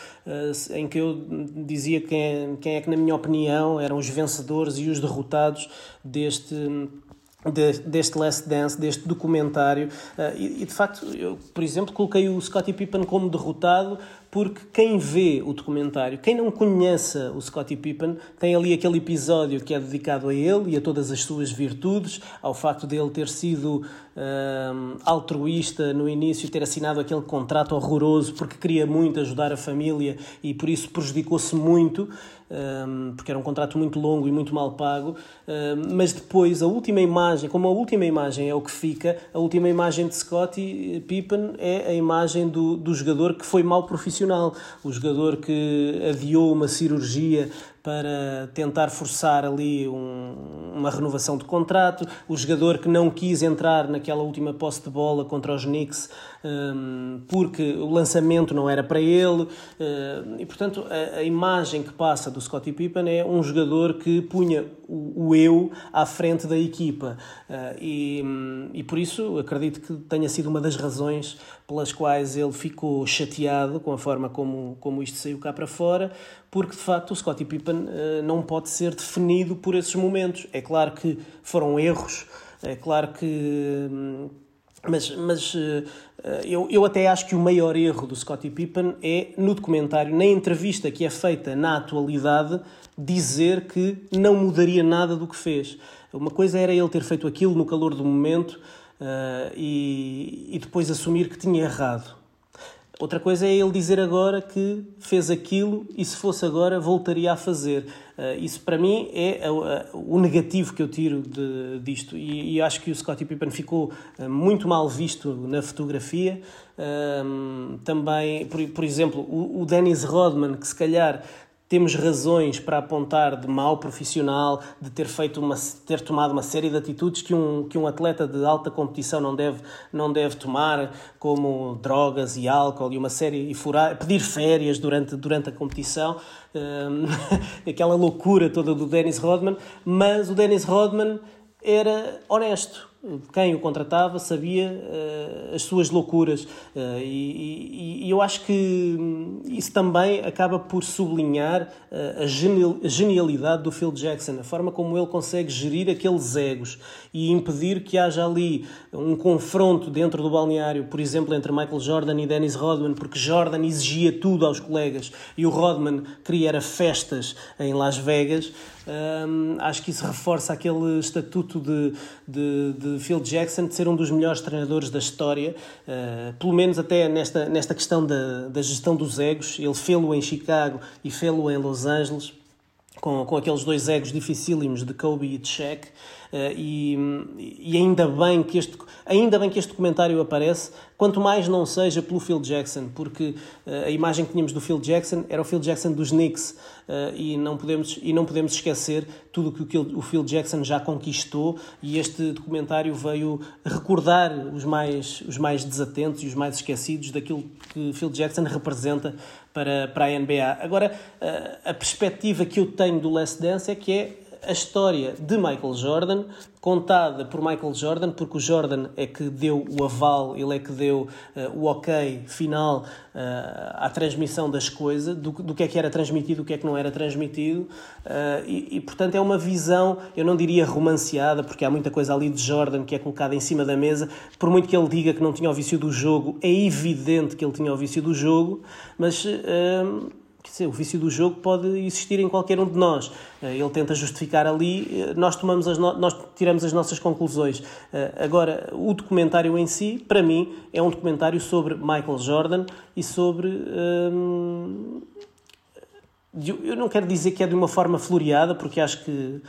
em que eu dizia quem quem é que, na minha opinião, eram os vencedores e os derrotados deste de, deste Last Dance, deste documentário. Uh, e, e, de facto, eu, por exemplo, coloquei o Scottie Pippen como derrotado porque quem vê o documentário, quem não conheça o Scottie Pippen, tem ali aquele episódio que é dedicado a ele e a todas as suas virtudes, ao facto de ele ter sido um, altruísta no início, ter assinado aquele contrato horroroso porque queria muito ajudar a família e por isso prejudicou-se muito porque era um contrato muito longo e muito mal pago, mas depois a última imagem, como a última imagem é o que fica, a última imagem de Scottie Pippen é a imagem do, do jogador que foi mal profissional, o jogador que adiou uma cirurgia para tentar forçar ali um, uma renovação de contrato, o jogador que não quis entrar naquela última posse de bola contra os Knicks um, porque o lançamento não era para ele, uh, e portanto a, a, imagem que passa do Scottie Pippen é um jogador que punha o, o eu à frente da equipa, uh, e, e por isso acredito que tenha sido uma das razões pelas quais ele ficou chateado com a forma como, como isto saiu cá para fora, porque de facto o Scottie Pippen uh, não pode ser definido por esses momentos. É claro que foram erros, é claro que. Hum, mas, mas uh, eu, eu até acho que o maior erro do Scottie Pippen é, no documentário, na entrevista que é feita na atualidade, dizer que não mudaria nada do que fez. Uma coisa era ele ter feito aquilo no calor do momento uh, e, e depois assumir que tinha errado. Outra coisa é ele dizer agora que fez aquilo e se fosse agora voltaria a fazer. Uh, isso para mim é o negativo que eu tiro de, disto. E, e, acho que o Scottie Pippen ficou uh, muito mal visto na fotografia. Uh, também, por, por exemplo, o, o Dennis Rodman, que se calhar temos razões para apontar de mau profissional, de ter feito uma, ter tomado uma série de atitudes que um, que um atleta de alta competição não deve, não deve tomar, como drogas e álcool e uma série e furar, pedir férias durante, durante a competição, um, aquela loucura toda do Dennis Rodman, mas o Dennis Rodman era honesto quem o contratava sabia uh, as suas loucuras uh, e, e, e, eu acho que isso também acaba por sublinhar uh, a, genialidade do Phil Jackson, a forma como ele consegue gerir aqueles egos e impedir que haja ali um confronto dentro do balneário, por exemplo, entre Michael Jordan e Dennis Rodman, porque Jordan exigia tudo aos colegas e o Rodman queria festas em Las Vegas. Um, acho que isso reforça aquele estatuto de, de, de, Phil Jackson de ser um dos melhores treinadores da história, uh, pelo menos até nesta, nesta questão da, da gestão dos egos. Ele fê-lo em Chicago e fê-lo em Los Angeles com, com aqueles dois egos dificílimos de Kobe e de Shaq. Uh, e, e, ainda bem que este ainda bem que este documentário aparece quanto mais não seja pelo Phil Jackson porque uh, a imagem que tínhamos do Phil Jackson era o Phil Jackson dos Knicks uh, e não podemos e não podemos esquecer tudo o que o Phil Jackson já conquistou e este documentário veio recordar os mais os mais desatentos e os mais esquecidos daquilo que Phil Jackson representa para, para a NBA. Agora, a perspectiva que eu tenho do Last Dance é que é a história de Michael Jordan, contada por Michael Jordan, porque o Jordan é que deu o aval, ele é que deu uh, o ok final uh, à transmissão das coisas, do, do que é que era transmitido, do que é que não era transmitido, uh, e, e, portanto é uma visão, eu não diria romanceada, porque há muita coisa ali de Jordan que é colocada em cima da mesa, por muito que ele diga que não tinha o vício do jogo, é evidente que ele tinha o vício do jogo, mas o vício do jogo pode existir em qualquer um de nós. Eh, ele tenta justificar ali, eh, nós, tomamos as no... nós tiramos as nossas conclusões. Eh, agora, o documentário em si, para mim, é um documentário sobre Michael Jordan e sobre. Hum, eu não quero dizer que é de uma forma floreada, porque acho que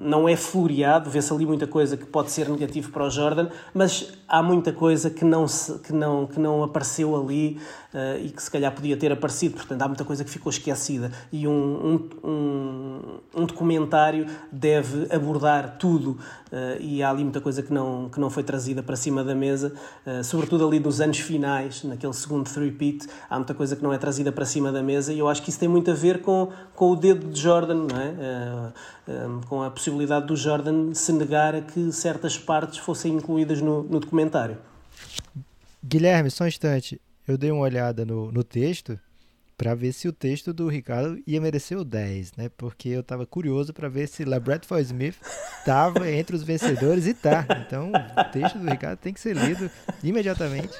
não é floreado, vê-se ali muita coisa que pode ser negativo para o Jordan, mas há muita coisa que não, se, que não, que não apareceu ali uh, e que se calhar podia ter aparecido. Portanto, há muita coisa que ficou esquecida. E um, um, um, um documentário deve abordar tudo uh, e há ali muita coisa que não, que não foi trazida para cima da mesa, uh, sobretudo ali nos anos finais, naquele segundo three-peat, há muita coisa que não é trazida para cima da mesa e eu acho que isso tem muito a ver com, com o dedo de Jordan, não é? Com a possibilidade do Jordan se negar a que certas partes fossem incluídas no, no documentário. Guilherme, só um instante eu dei uma olhada no, no texto para ver se o texto do Ricardo ia merecer o 10, né? Porque eu estava curioso para ver se LaBradford Smith estava entre os vencedores e tá. Então, o texto do Ricardo tem que ser lido imediatamente.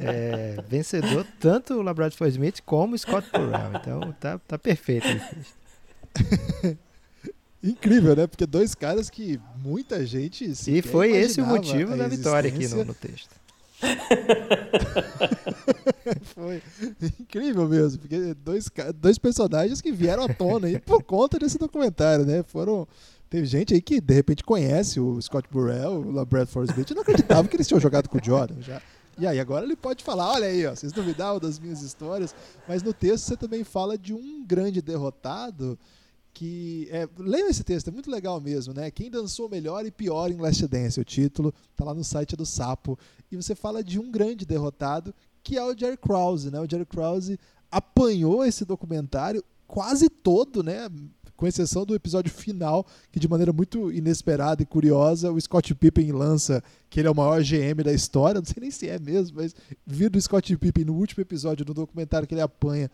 É, vencedor tanto o LaBradford Smith como o Scott Burrell. Então, tá, tá perfeito esse texto. Incrível, né? Porque dois caras que muita gente E foi esse o motivo da vitória aqui no, no texto. Foi incrível mesmo, porque dois, dois personagens que vieram à tona aí por conta desse documentário, né? Foram. Teve gente aí que de repente conhece o Scott Burrell, o Bradford Smith, e não acreditava que eles tinham jogado com o Jordan já. E aí, agora ele pode falar: olha aí, ó, vocês duvidavam das minhas histórias, mas no texto você também fala de um grande derrotado que é, leiam esse texto, é muito legal mesmo, né? Quem dançou melhor e pior em Last Dance, o título, tá lá no site do Sapo, e você fala de um grande derrotado, que é o Jerry Krause, né? O Jerry Krause apanhou esse documentário quase todo, né? Com exceção do episódio final, que de maneira muito inesperada e curiosa, o Scott Pippen lança que ele é o maior GM da história, não sei nem se é mesmo, mas vir do Scott Pippen no último episódio do documentário que ele apanha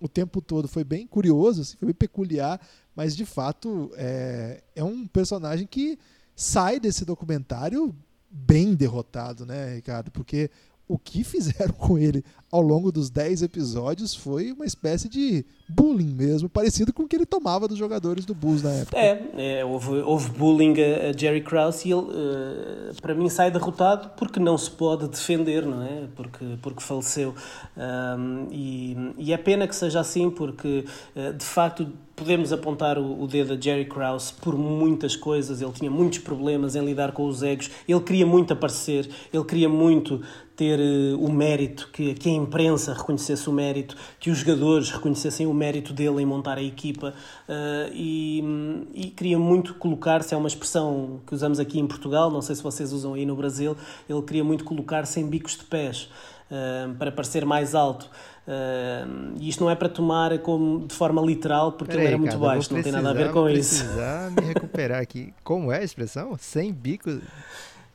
o tempo todo foi bem curioso, assim, foi bem peculiar, mas de fato é, é um personagem que sai desse documentário bem derrotado, né, Ricardo? Porque o que fizeram com ele ao longo dos 10 episódios foi uma espécie de bullying mesmo, parecido com o que ele tomava dos jogadores do Bulls na época. É, é houve, houve, bullying a, Jerry Krause e ele, uh, para mim, sai derrotado porque não se pode defender, não é? Porque, porque faleceu. Um, e, e é pena que seja assim, porque, uh, de facto, podemos apontar o, o dedo a Jerry Krause por muitas coisas. Ele tinha muitos problemas em lidar com os egos. Ele queria muito aparecer, ele queria muito ter uh, o mérito, que, que a imprensa reconhecesse o mérito, que os jogadores reconhecessem o mérito dele em montar a equipa uh, e, e, queria muito colocar-se, é uma expressão que usamos aqui em Portugal, não sei se vocês usam aí no Brasil, ele queria muito colocar-se em bicos de pés. Uh, para parecer mais alto. Uh, e isto não é para tomar como de forma literal, porque Peraí, ele era muito cara, baixo, não tem nada a ver com isso. precisar me recuperar aqui. Como é a expressão? Sem bico.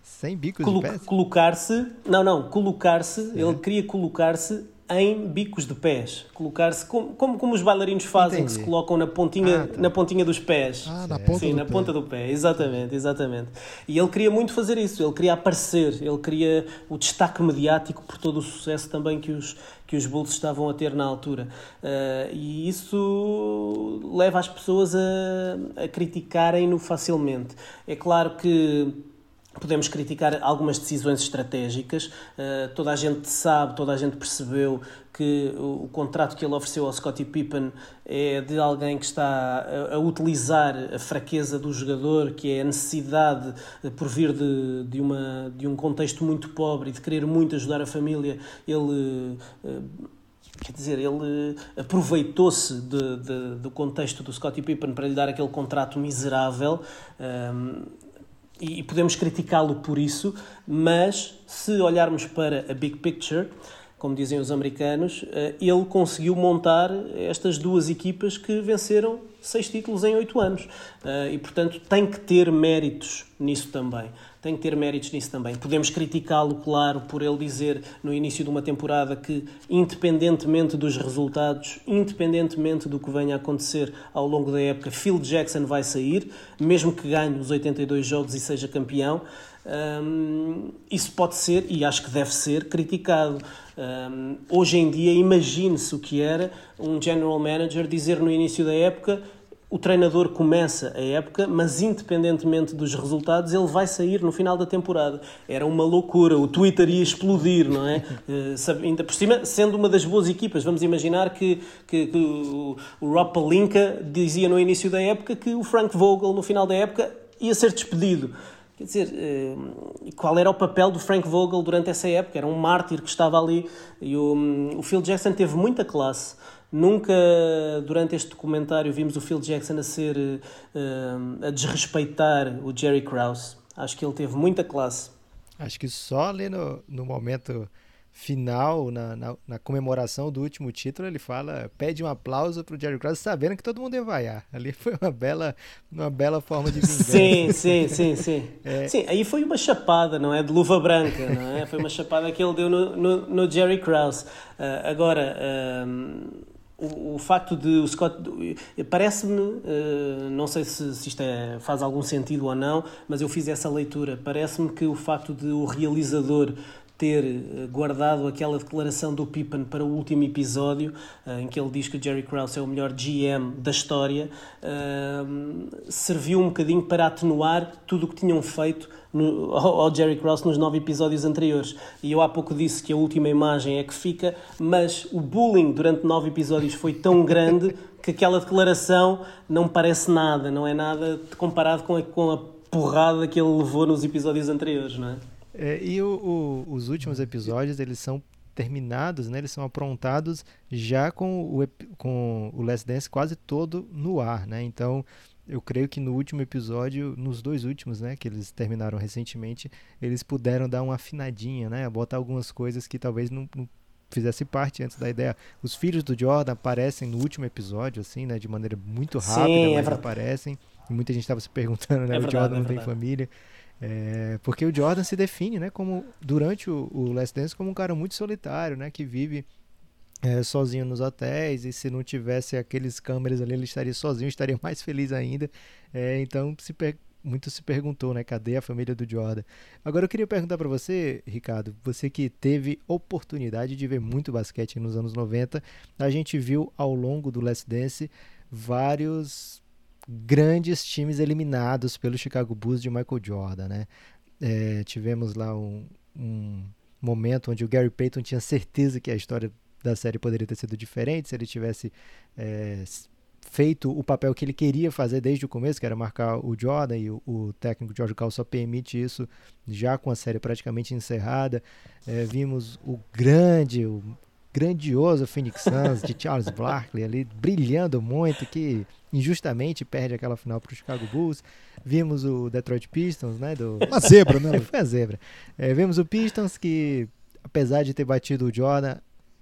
Sem bicos Colo de pés? Colocar-se. Não, não, colocar-se. Ele queria colocar-se em bicos de pés. Colocar-se como, como, como os bailarinos fazem, Entendi. que se colocam na pontinha, ah, tá. na pontinha dos pés. Ah, na ponta Sim, do na pé. ponta do pé, exatamente, exatamente. E ele queria muito fazer isso, ele queria aparecer, ele queria o destaque mediático por todo o sucesso também que os, que os Bulls estavam a ter na altura. Uh, e isso leva as pessoas a, a criticarem-no facilmente. É claro que Podemos criticar algumas decisões estratégicas. Uh, toda a gente sabe, toda a gente percebeu que o, contrato que ele ofereceu ao Scottie Pippen é de alguém que está a, utilizar a fraqueza do jogador, que é a necessidade, uh, por vir de, de, uma, de um contexto muito pobre e de querer muito ajudar a família, ele. Uh, Quer dizer, ele aproveitou-se do contexto do Scottie Pippen para lhe dar aquele contrato miserável. Um, e podemos criticá-lo por isso, mas se olharmos para a big picture, como dizem os americanos, eh, ele conseguiu montar estas duas equipas que venceram seis títulos em oito anos. Eh, e, portanto, tem que ter méritos nisso também tem que ter méritos nisso também. Podemos criticá-lo, claro, por ele dizer no início de uma temporada que, independentemente dos resultados, independentemente do que venha a acontecer ao longo da época, Phil Jackson vai sair, mesmo que ganhe os 82 jogos e seja campeão. Um, isso pode ser, e acho que deve ser, criticado. Um, hoje em dia, imagine-se o que era um general manager dizer no início da época o treinador começa a época, mas independentemente dos resultados, ele vai sair no final da temporada. Era uma loucura, o Twitter ia explodir, não é? Uh, ainda por cima, sendo uma das boas equipas, vamos imaginar que, que, que o, o Rob Palinka dizia no início da época que o Frank Vogel, no final da época, ia ser despedido. Quer dizer, eh, qual era o papel do Frank Vogel durante essa época? Era um mártir que estava ali e o, o Phil Jackson teve muita classe. Nunca durante este documentário vimos o Phil Jackson a ser uh, a desrespeitar o Jerry Krause. Acho que ele teve muita classe. Acho que só ali no, no momento final, na, na, na, comemoração do último título, ele fala, pede um aplauso pro Jerry Krause, sabendo que todo mundo ia vaiar. Ali foi uma bela, uma bela forma de vingança. Sim, sim, sim, sim. É... Sim, aí foi uma chapada, não é? De luva branca, não é? Foi uma chapada que ele deu no, no, no Jerry Krause. Uh, agora... Uh, o, o, facto de o Scott parece-me uh, não sei se, se isto é, faz algum sentido ou não mas eu fiz essa leitura. Parece-me que o facto de o realizador ter eh, guardado aquela declaração do Pippen para o último episódio, eh, em que ele diz que o Jerry Krause é o melhor GM da história, eh, serviu um bocadinho para atenuar tudo o que tinham feito ao Jerry Krause nos nove episódios anteriores. E eu há pouco disse que a última imagem é que fica, mas o bullying durante nove episódios foi tão grande que aquela declaração não parece nada, não é nada comparado com a, com a porrada que ele levou nos episódios anteriores, não é? É, e o, o, os últimos episódios, eles são terminados, né? Eles são aprontados já com o, com o Last Dance quase todo no ar, né? Então, eu creio que no último episódio, nos dois últimos, né, que eles terminaram recentemente, eles puderam dar uma afinadinha, né? Botar algumas coisas que talvez não, não fizesse parte antes da ideia. Os filhos do Jordan aparecem no último episódio, assim, né? De maneira muito rápida, Sim, mas é aparecem. E muita gente estava se perguntando, né? É verdade, o Jordan é não tem família. É, porque o Jordan se define, né, como durante o, o Last Dance como um cara muito solitário, né, que vive é, sozinho nos hotéis e se não tivesse aqueles câmeras ali ele estaria sozinho, estaria mais feliz ainda. É, então se muito se perguntou, né, cadê a família do Jordan? Agora eu queria perguntar para você, Ricardo, você que teve oportunidade de ver muito basquete nos anos 90, a gente viu ao longo do Last Dance vários grandes times eliminados pelo Chicago Bulls de Michael Jordan, né? É, tivemos lá um, um, momento onde o Gary Payton tinha certeza que a história da série poderia ter sido diferente se ele tivesse é, feito o papel que ele queria fazer desde o começo, que era marcar o Jordan, e o, o técnico George Karl só permite isso já com a série praticamente encerrada. É, vimos o grande, o grandioso Phoenix Suns de Charles Barkley ali brilhando muito, que injustamente perde aquela final para o Chicago Bulls. Vimos o Detroit Pistons, né? Do... Uma zebra, né? Foi a zebra. É, vimos o Pistons que, apesar de ter batido o Jordan,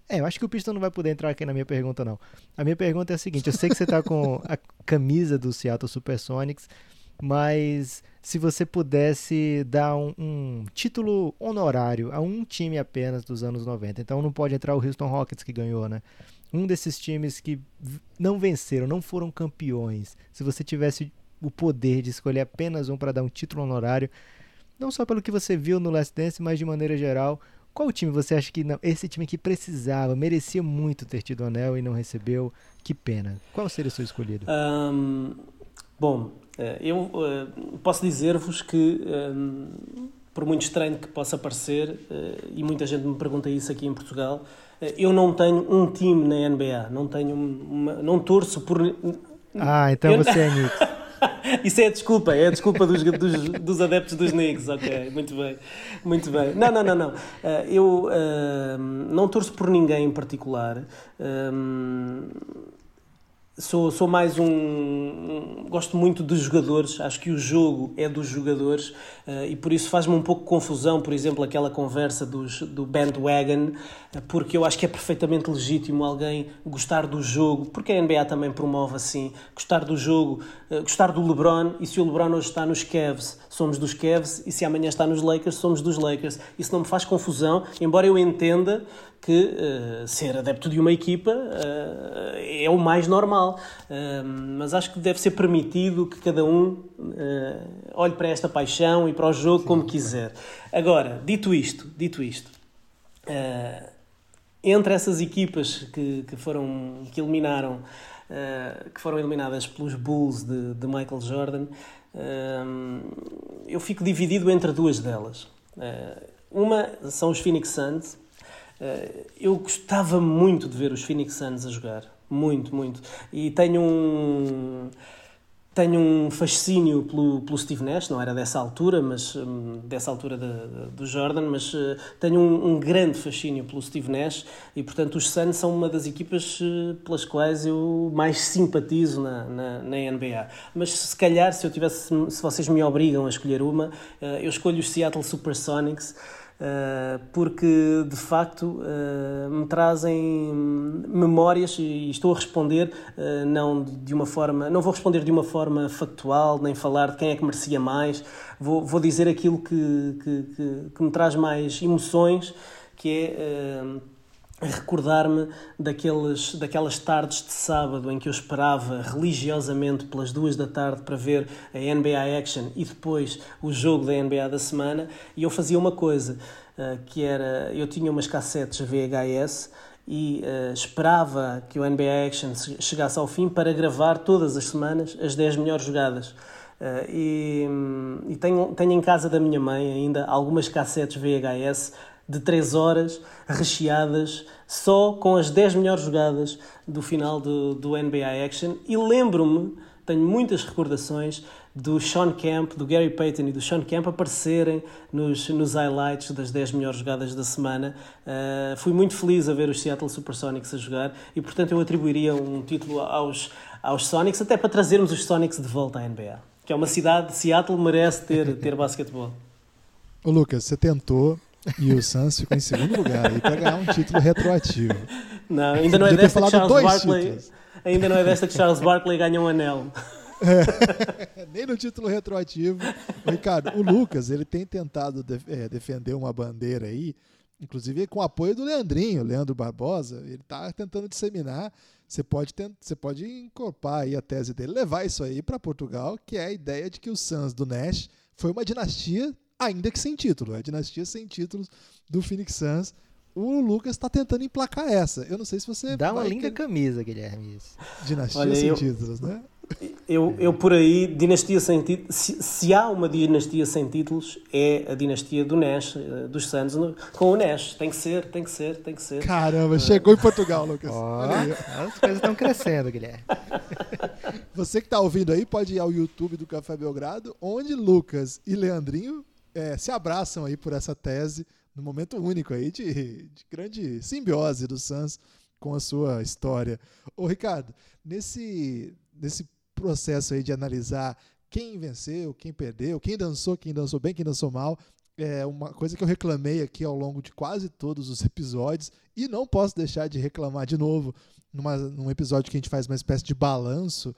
é, eu acho que o Pistons não vai poder entrar aqui na minha pergunta, não. A minha pergunta é a seguinte: eu sei que você está com a camisa do Seattle Supersonics, mas se você pudesse dar um, um, título honorário a um time apenas dos anos 90, então não pode entrar o Houston Rockets que ganhou, né? Um desses times que não venceram, não foram campeões. Se você tivesse o poder de escolher apenas um para dar um título honorário, não só pelo que você viu no Last Dance, mas de maneira geral, qual time você acha que não, esse time que precisava, merecia muito ter tido o anel e não recebeu? Que pena. Qual seria o seu escolhido? Um, bom, eh, eu eh, posso dizer-vos que, por muito estranho que possa parecer, eh, e muita gente me pergunta isso aqui em Portugal, eu não tenho um time na NBA, não tenho uma, não torço por. Ah, então eu... você é Knicks. Isso é a desculpa, é a desculpa dos, dos, dos, adeptos dos Knicks, ok, muito bem, muito bem. Não, não, não, não. eu uh, não torço por ninguém em particular. Sou, sou mais um, Gosto muito dos jogadores, acho que o jogo é dos jogadores uh, e por isso faz-me um pouco confusão, por exemplo, aquela conversa dos, do bandwagon, uh, porque eu acho que é perfeitamente legítimo alguém gostar do jogo, porque a NBA também promove assim, gostar do jogo, uh, gostar do LeBron e se o LeBron hoje está nos Cavs, somos dos Cavs e se amanhã está nos Lakers, somos dos Lakers. Isso não me faz confusão, embora eu entenda que uh, ser adepto de uma equipa uh, é o mais normal. Uh, mas acho que deve ser permitido que cada um olhe para esta paixão e para o jogo Sim. como quiser. Agora, dito isto, dito isto, entre essas equipas que, que foram que eliminaram que foram eliminadas pelos Bulls de, de Michael Jordan, eu fico dividido entre duas delas. uma são os Phoenix Suns, eu gostava muito de ver os Phoenix Suns a jogar. Muito, muito. E tenho um tenho um fascínio pelo, pelo Steve Nash, não era dessa altura, mas um, dessa altura de, do Jordan, mas uh, tenho um, um, grande fascínio pelo Steve Nash e, portanto, os Suns são uma das equipas uh, pelas quais eu mais simpatizo na, na, na, NBA. Mas se calhar, se eu tivesse, se vocês me obrigam a escolher uma, eu escolho os Seattle Supersonics. Eh, porque de facto eh, me trazem memórias e estou a responder eh, não de uma forma não vou responder de uma forma factual nem falar de quem é que merecia mais. Vou, vou dizer aquilo que, que, que, que me traz mais emoções que é recordar-me daqueles, daquelas tardes de sábado em que eu esperava religiosamente pelas duas da tarde para ver a NBA Action e depois o jogo da NBA da semana e eu fazia uma coisa uh, que era eu tinha umas cassetes VHS e uh, esperava que o NBA Action chegasse ao fim para gravar todas as semanas as 10 melhores jogadas. Uh, e, e tenho, tenho em casa da minha mãe ainda algumas cassetes VHS de 3 horas recheadas só com as 10 melhores jogadas do final do, do NBA Action e lembro-me, tenho muitas recordações do Sean Kemp, do Gary Payton e do Sean Kemp aparecerem nos, nos highlights das 10 melhores jogadas da semana. Uh, fui muito feliz a ver os Seattle Supersonics a jogar e, portanto, eu atribuiria um título aos, aos Sonics, até para trazermos os Sonics de volta à NBA. Que é uma cidade, Seattle merece ter, ter basquetebol. Ô Lucas, você tentou e o Suns ficou em segundo lugar aí para ganhar um título retroativo. Não, ainda não é desta que Charles Barkley. Ainda não é desta que Charles Barkley ganha um anel. É, nem no título retroativo. Ricardo, o Lucas, ele tem tentado é, defender uma bandeira aí, inclusive com o apoio do Leandrinho, Leandro Barbosa, ele está tentando disseminar. Você pode, você pode incorporar aí a tese dele, levar isso aí para Portugal, que é a ideia de que o Suns do Nash foi uma dinastia ainda que sem título. É a dinastia sem títulos do Phoenix Suns. O Lucas está tentando emplacar essa. Eu não sei se você. Dá uma linda camisa, Guilherme. Isso. Dinastia Olha, sem eu, títulos, né? Eu, eu por aí, dinastia sem títulos. Se, se, há uma dinastia sem títulos, é a dinastia do Nash, eh, dos Suns, com o Nash. Tem que ser, tem que ser, tem que ser. Caramba, chegou em Portugal, Lucas. Oh, as coisas estão crescendo, Guilherme. Você que está ouvindo aí, pode ir ao YouTube do Café Belgrado, onde Lucas e Leandrinho é, se abraçam aí por essa tese, no momento único aí de, de grande simbiose do Suns com a sua história. Ô Ricardo, nesse, nesse processo aí de analisar quem venceu, quem perdeu, quem dançou, quem dançou bem, quem dançou mal, é uma coisa que eu reclamei aqui ao longo de quase todos os episódios e não posso deixar de reclamar de novo numa, num episódio que a gente faz uma espécie de balanço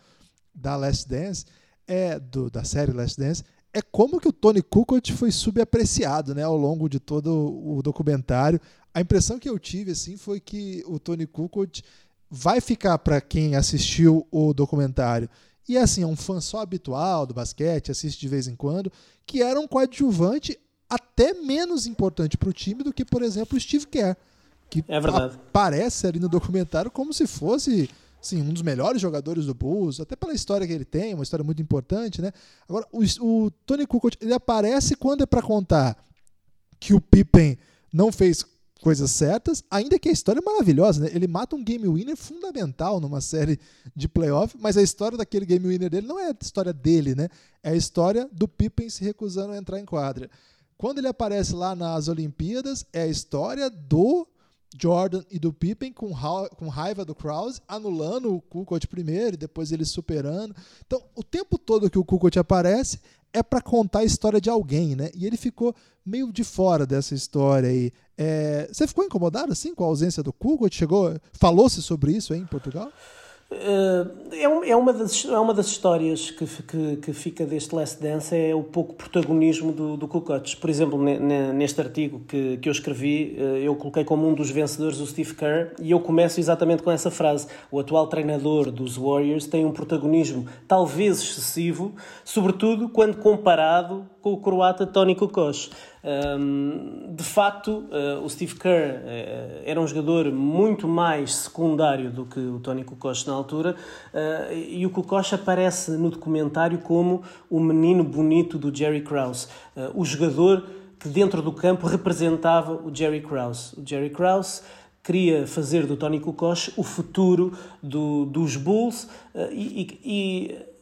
da Last Dance, é do, da série Last Dance, é como que o Tony Kukoc foi subapreciado né, ao longo de todo o documentário. A impressão que eu tive assim foi que o Tony Kukoc vai ficar para quem assistiu o documentário e assim é um fã só habitual do basquete, assiste de vez em quando, que era um coadjuvante até menos importante para o time do que, por exemplo, o Steve Kerr, que é aparece ali no documentário como se fosse sim, um dos melhores jogadores do Bulls, até pela história que ele tem, uma história muito importante, né? Agora, o, o Tony Kukoc, ele aparece quando é para contar que o Pippen não fez coisas certas, ainda que a história é maravilhosa, né? Ele mata um game winner fundamental numa série de playoff, mas a história daquele game winner dele não é a história dele, né? É a história do Pippen se recusando a entrar em quadra. Quando ele aparece lá nas Olimpíadas, é a história do Jordan e do Pippen com, ra com raiva do Krause, anulando o Kukoc primeiro e depois ele superando. Então, o tempo todo que o Kukoc aparece é para contar a história de alguém, né? E ele ficou meio de fora dessa história aí. É... Você ficou incomodado assim com a ausência do Kukoc? Chegou, falou-se sobre isso aí em Portugal? Uh, é, é, uma das, é uma das histórias que, que, que, fica deste Last Dance é o pouco protagonismo do, do Kukoc. Por exemplo, neste artigo que, que eu escrevi, eh, eu coloquei como um dos vencedores o Steve Kerr e eu começo exatamente com essa frase. O atual treinador dos Warriors tem um protagonismo talvez excessivo, sobretudo quando comparado com o croata Tony Kukoc. Um, de facto, uh, o Steve Kerr uh, era um jogador muito mais secundário do que o Tony Kukoc na altura, uh, e o Kukoc aparece no documentário como o menino bonito do Jerry Krause, o jogador que dentro do campo representava o Jerry Krause. O Jerry Krause queria fazer do Tony Kukoc o futuro do, dos Bulls e, e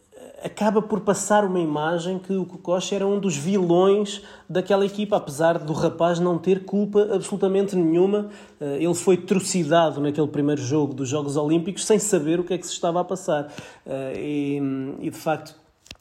acaba por passar uma imagem que o Kokosch era um dos vilões daquela equipa, apesar do rapaz não ter culpa absolutamente nenhuma. Eh, ele foi trucidado naquele primeiro jogo dos Jogos Olímpicos sem saber o que é que se estava a passar. Eh, e, e de facto,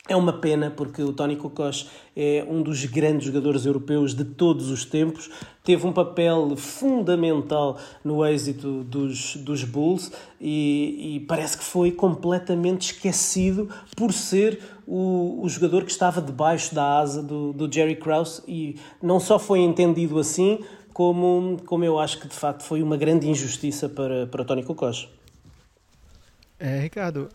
é uma pena porque o Tony Kukoc é um dos grandes jogadores europeus de todos os tempos, teve um papel fundamental no êxito dos, dos Bulls e, e parece que foi completamente esquecido por ser o, o jogador que estava debaixo da asa do, do Jerry Krause e não só foi entendido assim, como, como eu acho que de facto foi uma grande injustiça para, para Tony Kukoc. É, Ricardo,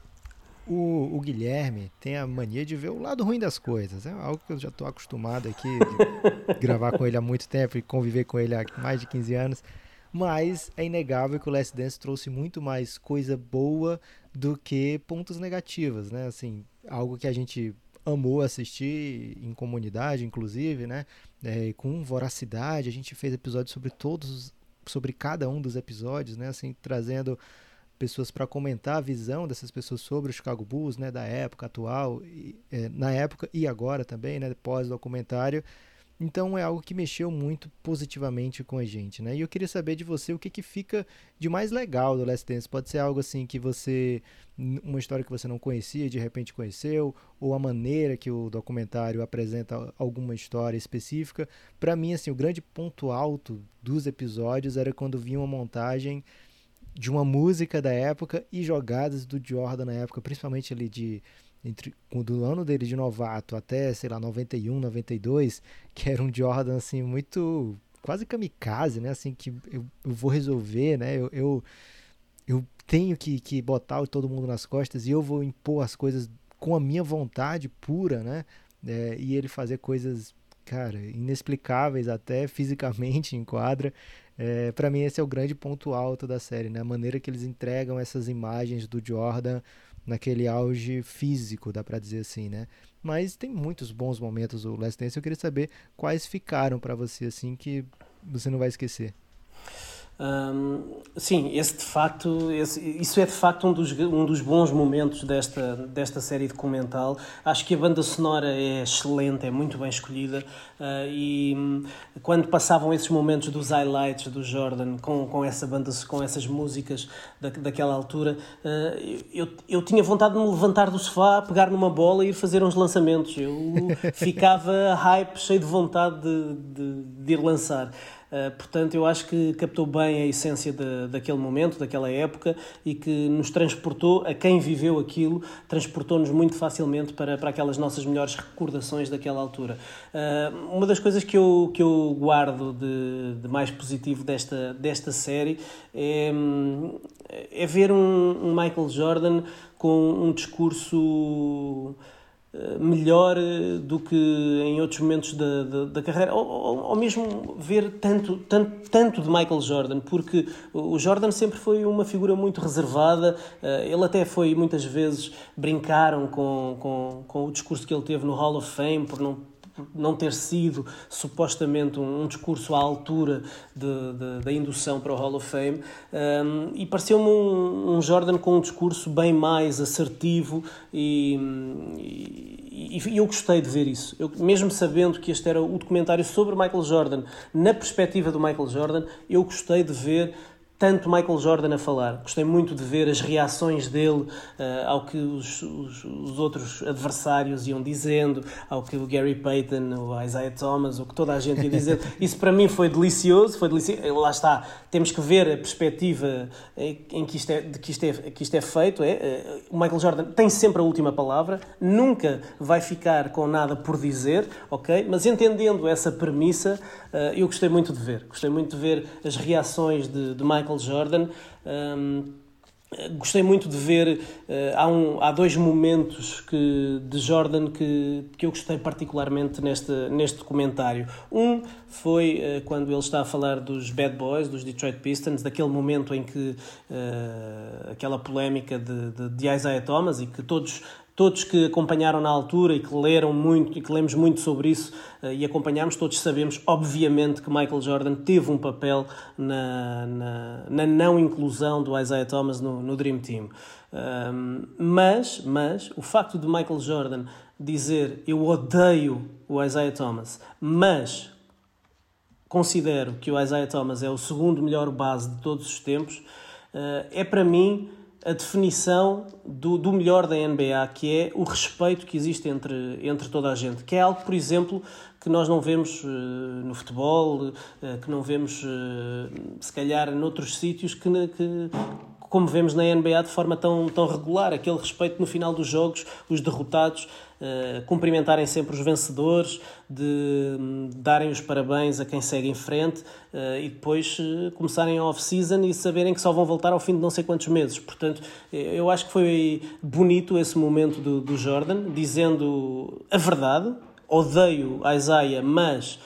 o, o, Guilherme tem a mania de ver o lado ruim das coisas. É algo que eu já estou acostumado aqui de gravar com ele há muito tempo e conviver com ele há mais de 15 anos. Mas é inegável que o Last Dance trouxe muito mais coisa boa do que pontos negativos, né? Assim, algo que a gente amou assistir em comunidade, inclusive, né? É, com voracidade, a gente fez episódios sobre todos, sobre cada um dos episódios, né? Assim, trazendo pessoas para comentar a visão dessas pessoas sobre o Chicago Bulls, né, da época atual, e, é, na época e agora também, né, pós documentário. Então é algo que mexeu muito positivamente com a gente, né? E eu queria saber de você o que, que fica de mais legal do Last Dance. Pode ser algo assim que você. uma história que você não conhecia, de repente conheceu, ou a maneira que o documentário apresenta alguma história específica. Para mim, assim, o grande ponto alto dos episódios era quando vinha uma montagem de uma música da época e jogadas do Jordan na época, principalmente ali de entre do ano dele de novato até, sei lá, 91, 92, que era um Jordan assim muito quase kamikaze, né? Assim que eu, eu vou resolver, né? Eu, eu, eu tenho que, que botar todo mundo nas costas e eu vou impor as coisas com a minha vontade pura, né? É, e ele fazer coisas, cara, inexplicáveis até fisicamente em quadra. É, para mim esse é o grande ponto alto da série, né? A maneira que eles entregam essas imagens do Jordan naquele auge físico, dá para dizer assim, né? Mas tem muitos bons momentos o Last Dance. Eu queria saber quais ficaram para você assim que você não vai esquecer. Um, sim, esse de facto, esse, isso é de facto um dos, um dos bons momentos desta, desta série documental. Acho que a banda sonora é excelente, é muito bem escolhida uh, e um, quando passavam esses momentos dos highlights do Jordan com, com essa banda, com essas músicas da, daquela altura, uh, eu, eu tinha vontade de me levantar do sofá, pegar numa bola e ir fazer uns lançamentos. Eu ficava hype, cheio de vontade de, de, de ir lançar. Uh, portanto, eu acho que captou bem a essência de, daquele momento, daquela época e que nos transportou, a quem viveu aquilo, transportou-nos muito facilmente para, para aquelas nossas melhores recordações daquela altura. Uh, uma das coisas que eu, que eu guardo de, de mais positivo desta, desta série é, é ver um, um Michael Jordan com um discurso eh, melhor eh, do que em outros momentos da, da, da carreira, ou, ou, ou, mesmo ver tanto, tanto, tanto de Michael Jordan, porque o Jordan sempre foi uma figura muito reservada, eh, ele até foi muitas vezes brincaram com, com, com o discurso que ele teve no Hall of Fame por não não ter sido supostamente um, um discurso à altura de, da indução para o Hall of Fame um, e pareceu-me um, um, Jordan com um discurso bem mais assertivo e, e, e, eu gostei de ver isso. Eu, mesmo sabendo que este era o documentário sobre Michael Jordan, na perspectiva do Michael Jordan, eu gostei de ver tanto Michael Jordan a falar. Gostei muito de ver as reações dele uh, ao que os, os, os, outros adversários iam dizendo, ao que o Gary Payton, o Isaiah Thomas, o que toda a gente ia dizer. Isso para mim foi delicioso, foi delicioso. Eh, lá está, temos que ver a perspectiva em que isto é, de que isto é, que isto é feito. É, uh, o Michael Jordan tem sempre a última palavra, nunca vai ficar com nada por dizer, ok? Mas entendendo essa premissa, uh, eu gostei muito de ver. Gostei muito de ver as reações de, de Michael Michael Jordan. Um, Gostei muito de ver, uh, há, um, há dois momentos que, de Jordan que, que eu gostei particularmente neste, neste documentário. Um foi uh, quando ele está a falar dos Bad Boys, dos Detroit Pistons, daquele momento em que uh, aquela polémica de, de, de Isaiah Thomas e que todos todos que acompanharam na altura e que leram muito e que lemos muito sobre isso uh, e acompanhámos, todos sabemos, obviamente, que Michael Jordan teve um papel na, na, na não inclusão do Isaiah Thomas no, no Dream Team. Um, mas, mas o facto de Michael Jordan dizer eu odeio o Isaiah Thomas, mas considero que o Isaiah Thomas é o segundo melhor base de todos os tempos, uh, é para mim a definição do, do melhor da NBA, que é o respeito que existe entre, entre toda a gente, que é algo, por exemplo, que nós não vemos uh, no futebol, uh, que não vemos, uh, se calhar, noutros sítios, que, que, como vemos na NBA de forma tão, tão regular, aquele respeito no final dos jogos, os derrotados uh, cumprimentarem sempre os vencedores, de um, darem os parabéns a quem segue em frente uh, e depois uh, começarem a off-season e saberem que só vão voltar ao fim de não sei quantos meses. Portanto, eu acho que foi bonito esse momento do, do Jordan, dizendo a verdade. Odeio a Isaiah, mas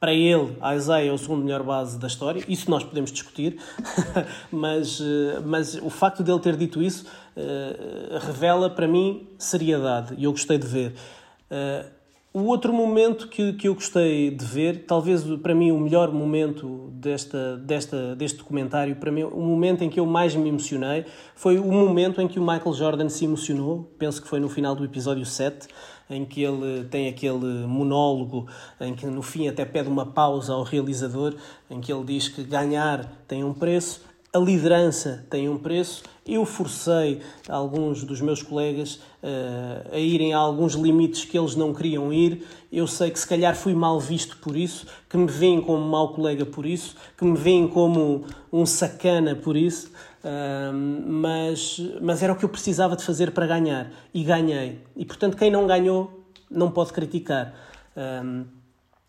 para ele, a Isaiah é o segundo melhor base da história, isso nós podemos discutir, mas, eh, mas o facto de ele ter dito isso uh, revela para mim seriedade. E eu gostei de ver. Uh, o outro momento que, que eu gostei de ver, talvez para mim o melhor momento desta, desta, deste documentário, para mim o momento em que eu mais me emocionei, foi o momento em que o Michael Jordan se emocionou, penso que foi no final do episódio 7, em que ele tem aquele monólogo, em que no fim até pede uma pausa ao realizador, em que ele diz que ganhar tem um preço, a liderança tem um preço. Eu forcei alguns dos meus colegas uh, a irem a alguns limites que eles não queriam ir. Eu sei que se calhar fui mal visto por isso, que me veem como mau colega por isso, que me veem como um sacana por isso mas, mas era o que eu precisava de fazer para ganhar e ganhei. E portanto, quem não ganhou não pode criticar. Um,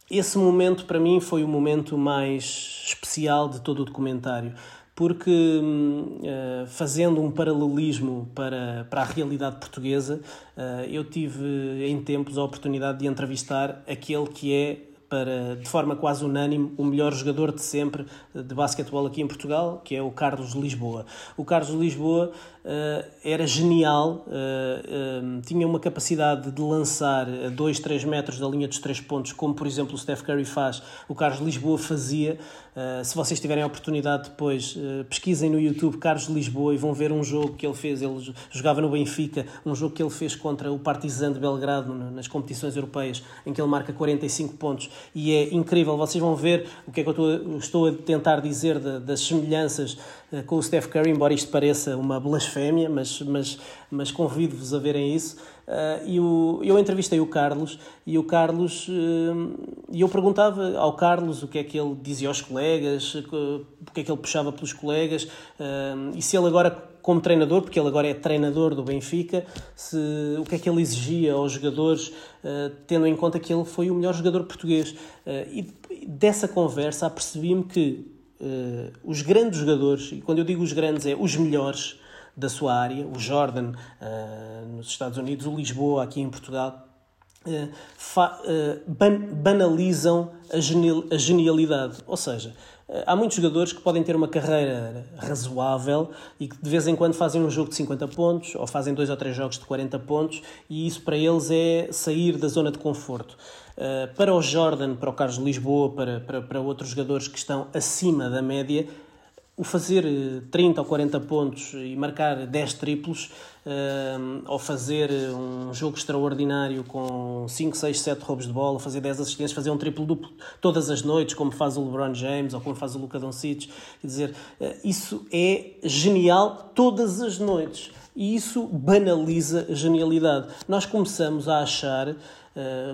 esse momento para mim foi o momento mais especial de todo o documentário, porque uh, fazendo um paralelismo para, para a realidade portuguesa, uh, eu tive em tempos a oportunidade de entrevistar aquele que é para, de forma quase unânime, o melhor jogador de sempre de basquetebol aqui em Portugal, que é o Carlos Lisboa. O Carlos Lisboa uh, era genial, uh, uh, tinha uma capacidade de lançar a 2, 3 metros da linha dos 3 pontos, como por exemplo o Steph Curry faz, o Carlos Lisboa fazia. Se vocês tiverem a oportunidade depois, pesquisem no YouTube Carlos Lisboa e vão ver um jogo que ele fez. Ele jogava no Benfica, um jogo que ele fez contra o Partizan de Belgrado nas competições europeias, em que ele marca 45 pontos e é incrível. Vocês vão ver o que é que eu estou, estou a tentar dizer de, das semelhanças uh, com o Steph Curry, embora isto pareça uma blasfémia, mas, mas, mas convido-vos a verem isso. Uh, e o, eu entrevistei o Carlos e o Carlos uh, e eu perguntava ao Carlos o que é que ele dizia aos colegas, o que é que ele puxava pelos colegas e se ele agora como treinador, porque ele agora é treinador do Benfica, se, o que é que ele exigia aos jogadores, uh, tendo em conta que ele foi o melhor jogador português. Uh, e dessa conversa apercebi-me que uh, os grandes jogadores, e quando eu digo os grandes é os melhores da sua área, o Jordan nos Estados Unidos, o Lisboa aqui em Portugal, ban banalizam a, genial a genialidade. Ou seja, há muitos jogadores que podem ter uma carreira razoável e que de vez em quando fazem um jogo de 50 pontos ou fazem dois ou três jogos de 40 pontos e isso para eles é sair da zona de conforto. Para o Jordan, para o Carlos Lisboa, para, para, para outros jogadores que estão acima da média, o fazer 30 eh, ou 40 pontos e marcar 10 triplos, uh, ou fazer eh, um jogo extraordinário com 5, 6, 7 roubos de bola, fazer 10 assistências, fazer um triplo duplo todas as noites, como faz o LeBron James ou como faz o Luka Doncic, quer dizer, isso é genial todas as noites. E isso banaliza a genialidade. Nós começamos a achar,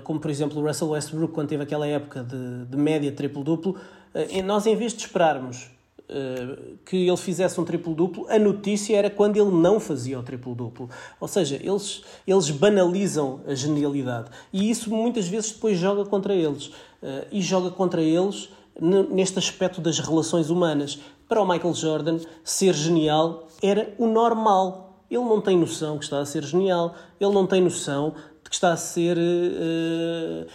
como por exemplo o Russell Westbrook, quando teve aquela época de, de média triplo-duplo, nós em vez de esperarmos que ele fizesse um triplo-duplo, a notícia era quando ele não fazia o triplo-duplo. Ou seja, eles, eles banalizam a genialidade. E isso muitas vezes depois joga contra eles. Eh, e joga contra eles neste aspecto das relações humanas. Para o Michael Jordan, ser genial era o normal. Ele não tem noção que está a ser genial, ele não tem noção de que está a ser. Uh,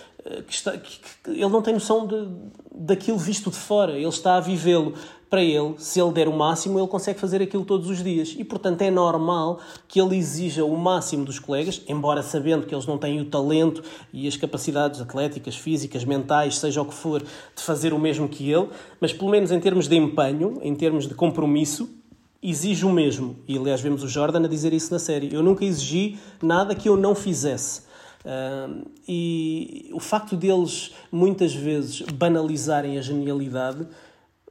que está, que, que, ele não tem noção de, daquilo visto de fora, ele está a vivê-lo para ele, se ele der o máximo, ele consegue fazer aquilo todos os dias. E, portanto, é normal que ele exija o máximo dos colegas, embora sabendo que eles não têm o talento e as capacidades atléticas, físicas, mentais, seja o que for, de fazer o mesmo que ele, mas pelo menos em termos de empenho, em termos de compromisso, exige o mesmo. E, aliás, vemos o Jordan a dizer isso na série. Eu nunca exigi nada que eu não fizesse. Uh, e o facto deles muitas vezes banalizarem a genialidade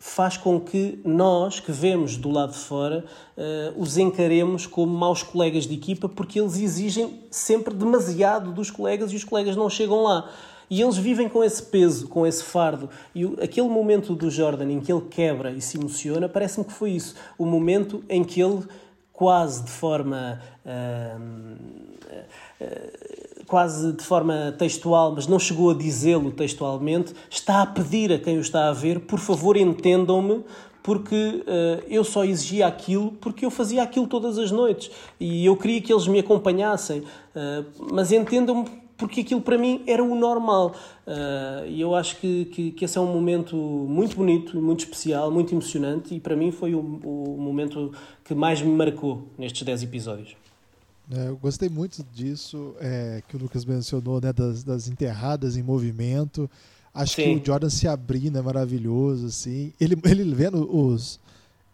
faz com que nós, que vemos do lado de fora, uh, os encaremos como maus colegas de equipa porque eles exigem sempre demasiado dos colegas e os colegas não chegam lá. E eles vivem com esse peso, com esse fardo. E aquele momento do Jordan em que ele quebra e se emociona, parece-me que foi isso. O momento em que ele, quase de forma. Uh, uh, quase de forma textual, mas não chegou a dizê-lo textualmente, está a pedir a quem o está a ver, por favor entendam-me, porque uh, eu só exigia aquilo porque eu fazia aquilo todas as noites e eu queria que eles me acompanhassem, uh, mas entendam-me porque aquilo para mim era o normal. Uh, e eu acho que, que, que, esse é um momento muito bonito, muito especial, muito emocionante e para mim foi o, o momento que mais me marcou nestes 10 episódios. É, eu gostei muito disso é, que o Lucas mencionou, né, das, das enterradas em movimento. Acho Sim. que o Jordan se abrindo é maravilhoso, assim. Ele, ele vendo os.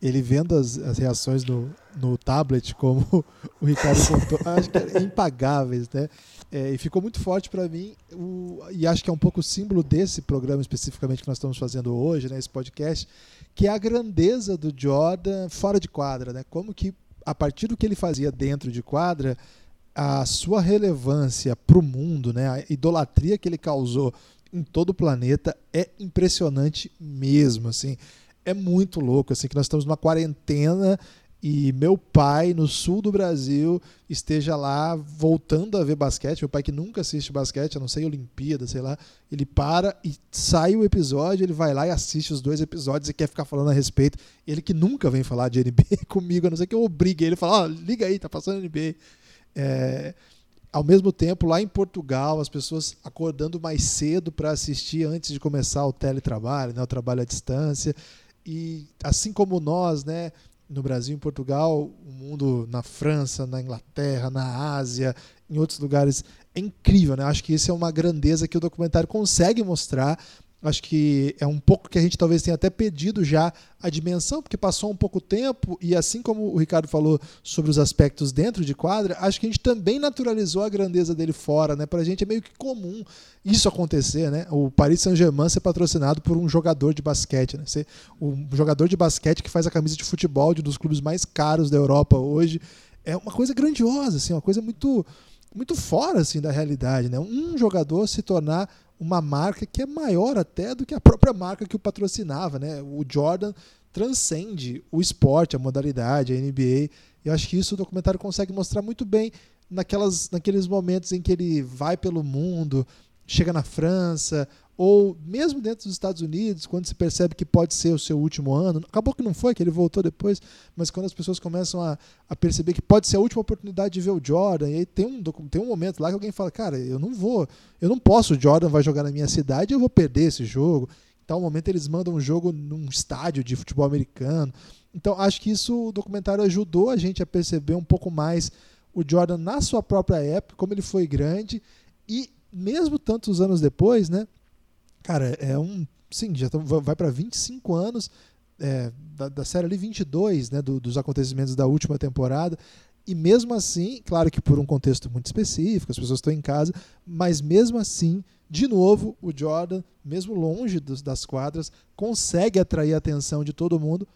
Ele vendo as, as reações no, no tablet, como o Ricardo contou, acho que é impagáveis, né? É, e ficou muito forte para mim, o, e acho que é um pouco símbolo desse programa especificamente que nós estamos fazendo hoje, né, esse podcast, que é a grandeza do Jordan fora de quadra, né? Como que a partir do que ele fazia dentro de quadra, a sua relevância para o mundo, né, a idolatria que ele causou em todo o planeta é impressionante mesmo, assim. É muito louco, assim, que nós estamos numa quarentena e meu pai, no sul do Brasil, esteja lá voltando a ver basquete. Meu pai que nunca assiste basquete, a não ser Olimpíada, sei lá. Ele para e sai o episódio, ele vai lá e assiste os dois episódios e quer ficar falando a respeito. Ele que nunca vem falar de NBA comigo, a não ser que eu obrigue ele a falar, oh, liga aí, tá passando NBA. É, ao mesmo tempo, lá em Portugal, as pessoas acordando mais cedo para assistir antes de começar o teletrabalho, né, o trabalho à distância. E assim como nós, né, no Brasil, em Portugal, o mundo na França, na Inglaterra, na Ásia, em outros lugares, é incrível, né? Acho que isso é uma grandeza que o documentário consegue mostrar Acho que é um pouco que a gente talvez tenha até pedido já a dimensão, porque passou um pouco tempo, e assim como o Ricardo falou sobre os aspectos dentro de quadra, acho que a gente também naturalizou a grandeza dele fora, né? Pra gente é meio que comum isso acontecer, né? O Paris Saint-Germain ser patrocinado por um jogador de basquete, né? Ser um jogador de basquete que faz a camisa de futebol de um dos clubes mais caros da Europa hoje. É uma coisa grandiosa, assim, uma coisa muito muito fora assim da realidade, né? Um jogador se tornar uma marca que é maior até do que a própria marca que o patrocinava, né? O Jordan transcende o esporte, a modalidade, a NBA. Eu acho que isso o documentário consegue mostrar muito bem naquelas, naqueles momentos em que ele vai pelo mundo, chega na França, ou mesmo dentro dos Estados Unidos, quando se percebe que pode ser o seu último ano, acabou que não foi, que ele voltou depois, mas quando as pessoas começam a, a perceber que pode ser a última oportunidade de ver o Jordan, e aí tem um, tem um momento lá que alguém fala, cara, eu não vou, eu não posso, o Jordan vai jogar na minha cidade, eu vou perder esse jogo. Então, no momento eles mandam um jogo num estádio de futebol americano. Então, acho que isso o documentário ajudou a gente a perceber um pouco mais o Jordan na sua própria época, como ele foi grande e mesmo tantos anos depois, né? Cara, é um. Sim, já vai para 25 anos é, da, da, série ali, 22, né, do, dos acontecimentos da última temporada. E mesmo assim, claro que por um contexto muito específico, as pessoas estão em casa, mas mesmo assim, de novo, o Jordan, mesmo longe dos, das quadras, consegue atrair a atenção de todo mundo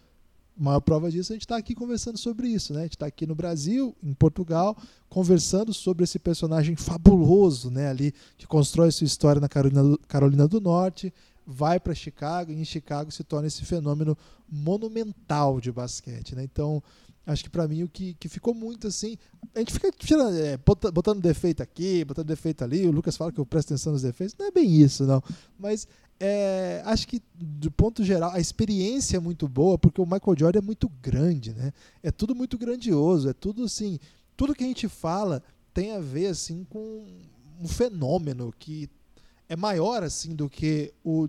maior prova disso, a gente está aqui conversando sobre isso, né? A gente está aqui no Brasil, em Portugal, conversando sobre esse personagem fabuloso, né? Ali que constrói sua história na Carolina do, Carolina do Norte, vai para Chicago e em Chicago se torna esse fenômeno monumental de basquete, né? Então acho que para mim o que, que ficou muito assim, a gente fica tirando, é, botando defeito aqui, botando defeito ali. O Lucas fala que eu presto atenção nos defeitos, não é bem isso, não. Mas é, acho que, do ponto geral, a experiência é muito boa, porque o Michael Jordan é muito grande, né? É tudo muito grandioso, é tudo assim. Tudo que a gente fala tem a ver assim com um fenômeno que é maior assim do que o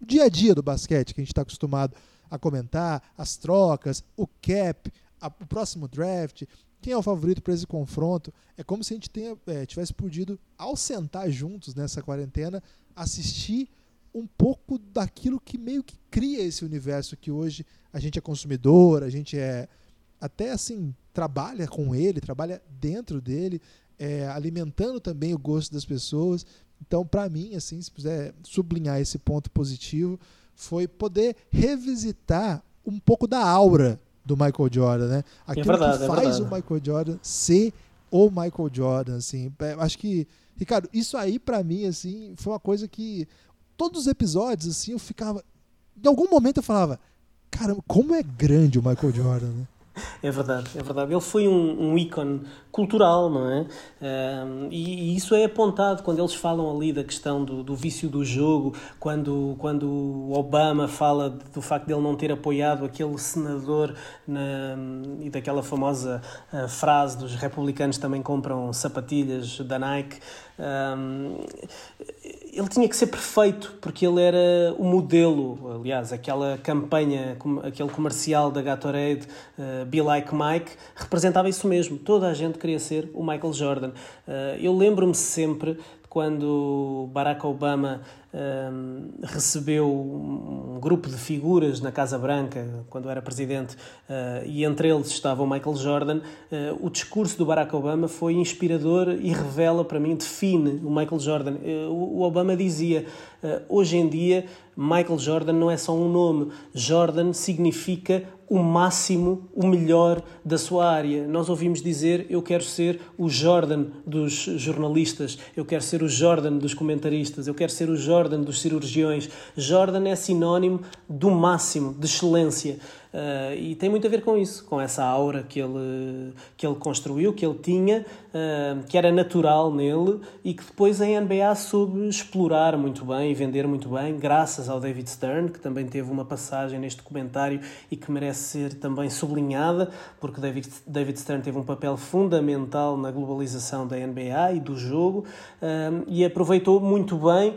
dia a dia do basquete que a gente está acostumado a comentar, as trocas, o cap, a, o próximo draft, quem é o favorito para esse confronto. É como se a gente tenha, é, tivesse podido, ao sentar juntos nessa quarentena, assistir um pouco daquilo que meio que cria esse universo que hoje a gente é consumidor, a gente é até assim trabalha com ele, trabalha dentro dele, é, alimentando também o gosto das pessoas. Então, para mim, assim, se puder sublinhar esse ponto positivo, foi poder revisitar um pouco da aura do Michael Jordan, né? É aquilo é verdade, que faz é o Michael Jordan ser o Michael Jordan, assim. É, acho que, Ricardo, isso aí para mim, assim, foi uma coisa que todos os episódios, assim, eu ficava. Em algum momento eu falava, caramba, como é grande o Michael Jordan, né? É verdade, é verdade. Ele foi um, um ícone cultural, não é? Um, e, e, isso é apontado quando eles falam ali da questão do, do vício do jogo, quando, quando Obama fala do facto de ele não ter apoiado aquele senador na, e daquela famosa uh, frase dos republicanos também compram sapatilhas da Nike. Um, ele tinha que ser perfeito porque ele era o modelo. Aliás, aquela campanha, aquele comercial da Gatorade, uh, Be Like Mike, representava isso mesmo. Toda a gente queria ser o Michael Jordan. Uh, eu lembro-me sempre quando Barack Obama um, recebeu um grupo de figuras na Casa Branca, quando era presidente, uh, e entre eles estava o Michael Jordan, uh, o discurso do Barack Obama foi inspirador e revela para mim, define o Michael Jordan. Uh, o Obama dizia: hoje em dia, Michael Jordan não é só um nome, Jordan significa o máximo, o melhor da sua área. Nós ouvimos dizer: eu quero ser o Jordan dos jornalistas, eu quero ser o Jordan dos comentaristas, eu quero ser o Jordan Jordan dos cirurgiões. Jordan é sinónimo do máximo, de excelência. Uh, e tem muito a ver com isso, com essa aura que ele, que ele construiu, que ele tinha, uh, que era natural nele e que depois a NBA soube explorar muito bem e vender muito bem, graças ao David Stern, que também teve uma passagem neste documentário e que merece ser também sublinhada, porque David, David Stern teve um papel fundamental na globalização da NBA e do jogo uh, e aproveitou muito bem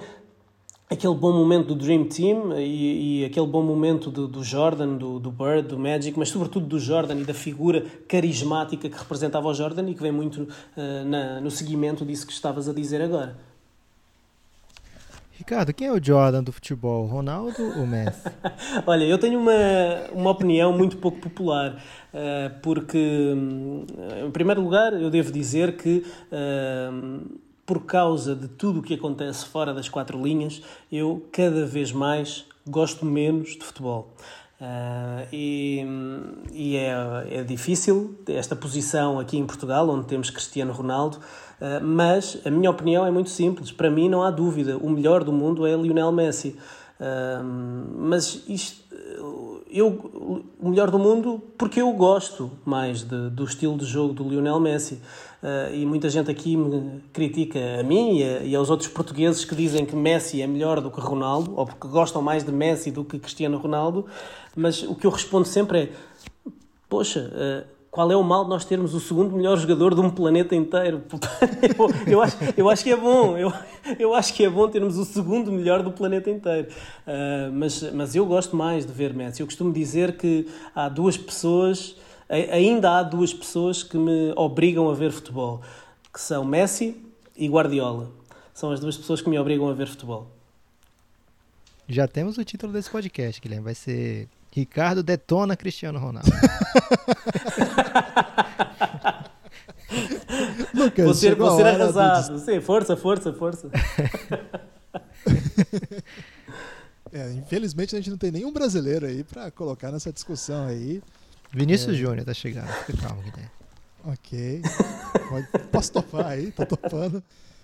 aquele bom momento do Dream Team e, e aquele bom momento do, do Jordan, do, do, Bird, do Magic, mas sobretudo do Jordan e da figura carismática que representava o Jordan e que vem muito uh, na, no seguimento disso que estavas a dizer agora. Ricardo, quem é o Jordan do futebol? Ronaldo ou Messi? Olha, eu tenho uma, uma opinião muito pouco popular, uh, porque, hum, em primeiro lugar, eu devo dizer que. Uh, por causa de tudo o que acontece fora das quatro linhas, eu cada vez mais gosto menos de futebol. Uh, e, e é, é, difícil esta posição aqui em Portugal, onde temos Cristiano Ronaldo, uh, mas a minha opinião é muito simples. Para mim, não há dúvida, o melhor do mundo é Lionel Messi. Uh, mas isto, eu, o melhor do mundo porque eu gosto mais de, do estilo de jogo do Lionel Messi. Uh, e muita gente aqui me critica a mim e, aos outros portugueses que dizem que Messi é melhor do que Ronaldo, ou porque gostam mais de Messi do que Cristiano Ronaldo, mas o que eu respondo sempre é: Poxa, uh, qual é o mal de nós termos o segundo melhor jogador de um planeta inteiro? eu, eu, acho, eu acho que é bom, eu, eu acho que é bom termos o segundo melhor do planeta inteiro. Uh, mas, mas eu gosto mais de ver Messi. Eu costumo dizer que há duas pessoas ainda há duas pessoas que me obrigam a ver futebol, que são Messi e Guardiola. São as duas pessoas que me obrigam a ver futebol. Já temos o título desse podcast, Guilherme. Vai ser Ricardo detona Cristiano Ronaldo. Lucas, vou ser, vou ser arrasado. Do... Sim, força, força, força. é, infelizmente a gente não tem nenhum brasileiro aí para colocar nessa discussão aí. Vinícius é... Júnior tá chegando. Fica calmo, Guilherme. Ok. Posso topar aí? Tô topando.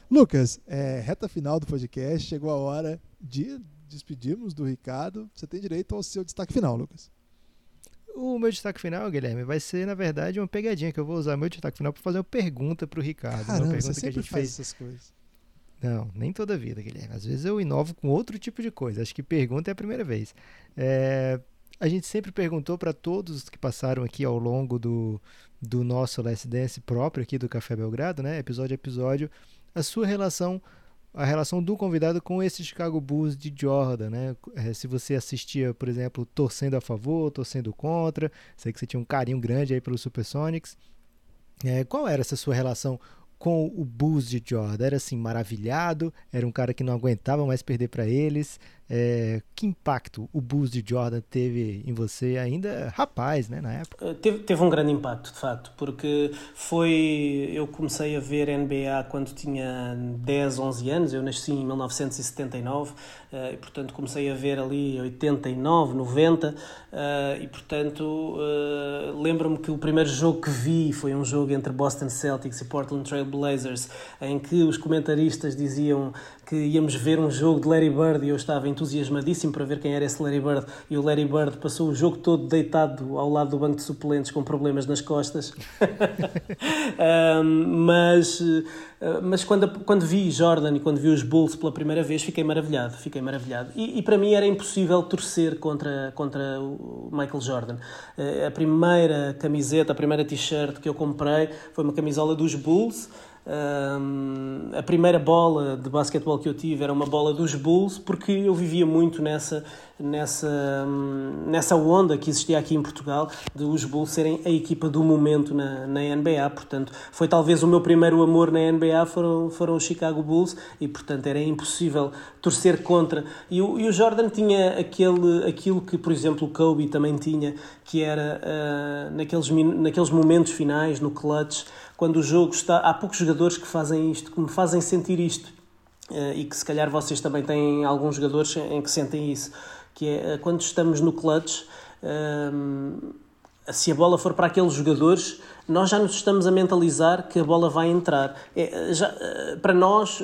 Lucas, é, reta final do podcast. Chegou a hora de despedirmos do Ricardo. Você tem direito ao seu destaque final, Lucas. O meu destaque final, Guilherme, vai ser, na verdade, uma pegadinha que eu vou usar meu destaque final para fazer uma pergunta para o Ricardo. Caramba, uma pergunta você que a gente faz fez. essas coisas. Não, nem toda vida, Guilherme. Às vezes eu inovo com outro tipo de coisa. Acho que pergunta é a primeira vez. É, a gente sempre perguntou para todos que passaram aqui ao longo do, do nosso Last Dance próprio aqui do Café Belgrado, né, episódio a episódio, a sua relação a relação do convidado com esse Chicago Bulls de Jordan, né? É, se você assistia, por exemplo, torcendo a favor, torcendo contra, sei que você tinha um carinho grande aí pelos Supersonics. É, qual era essa sua relação com o Bulls de Jordan? Era assim, maravilhado? Era um cara que não aguentava mais perder para eles? É, que impacto o Bulls de Jordan teve em você ainda rapaz, né, na época? Eh, teve, teve um grande impacto, de facto, porque foi... Eu comecei a ver NBA quando tinha 10, 11 anos, eu nasci em 1979, eh, e portanto comecei a ver ali 89, 90, eh, e portanto lembro-me que o primeiro jogo que vi foi um jogo entre Boston Celtics e Portland Trail Blazers, em que os comentaristas diziam que íamos ver um jogo de Larry Bird e eu estava entusiasmadíssimo para ver quem era esse Larry Bird e o Larry Bird passou o jogo todo deitado ao lado do banco de suplentes com problemas nas costas. um, mas mas quando, quando vi Jordan e quando vi os Bulls pela primeira vez fiquei maravilhado, fiquei maravilhado. E, e para mim era impossível torcer contra, contra o Michael Jordan. A primeira camiseta, a primeira t-shirt que eu comprei foi uma camisola dos Bulls um, a primeira bola de basquetebol que eu tive era uma bola dos Bulls, porque eu vivia muito nessa, nessa, nessa onda que existia aqui em Portugal de os Bulls serem a equipa do momento na, na NBA. Portanto, foi talvez o meu primeiro amor na NBA foram, foram os Chicago Bulls e, portanto, era impossível torcer contra. E o, e o Jordan tinha aquele, aquilo que, por exemplo, o Kobe também tinha, que era uh, naqueles, naqueles momentos finais, no clutch quando o jogo está. Há poucos jogadores que fazem isto, que me fazem sentir isto. Uh, e que se calhar vocês também têm alguns jogadores em que sentem isso, que é uh, quando estamos no clutch, uh, se a bola for para aqueles jogadores, nós já nos estamos a mentalizar que a bola vai entrar. É, já, para nós,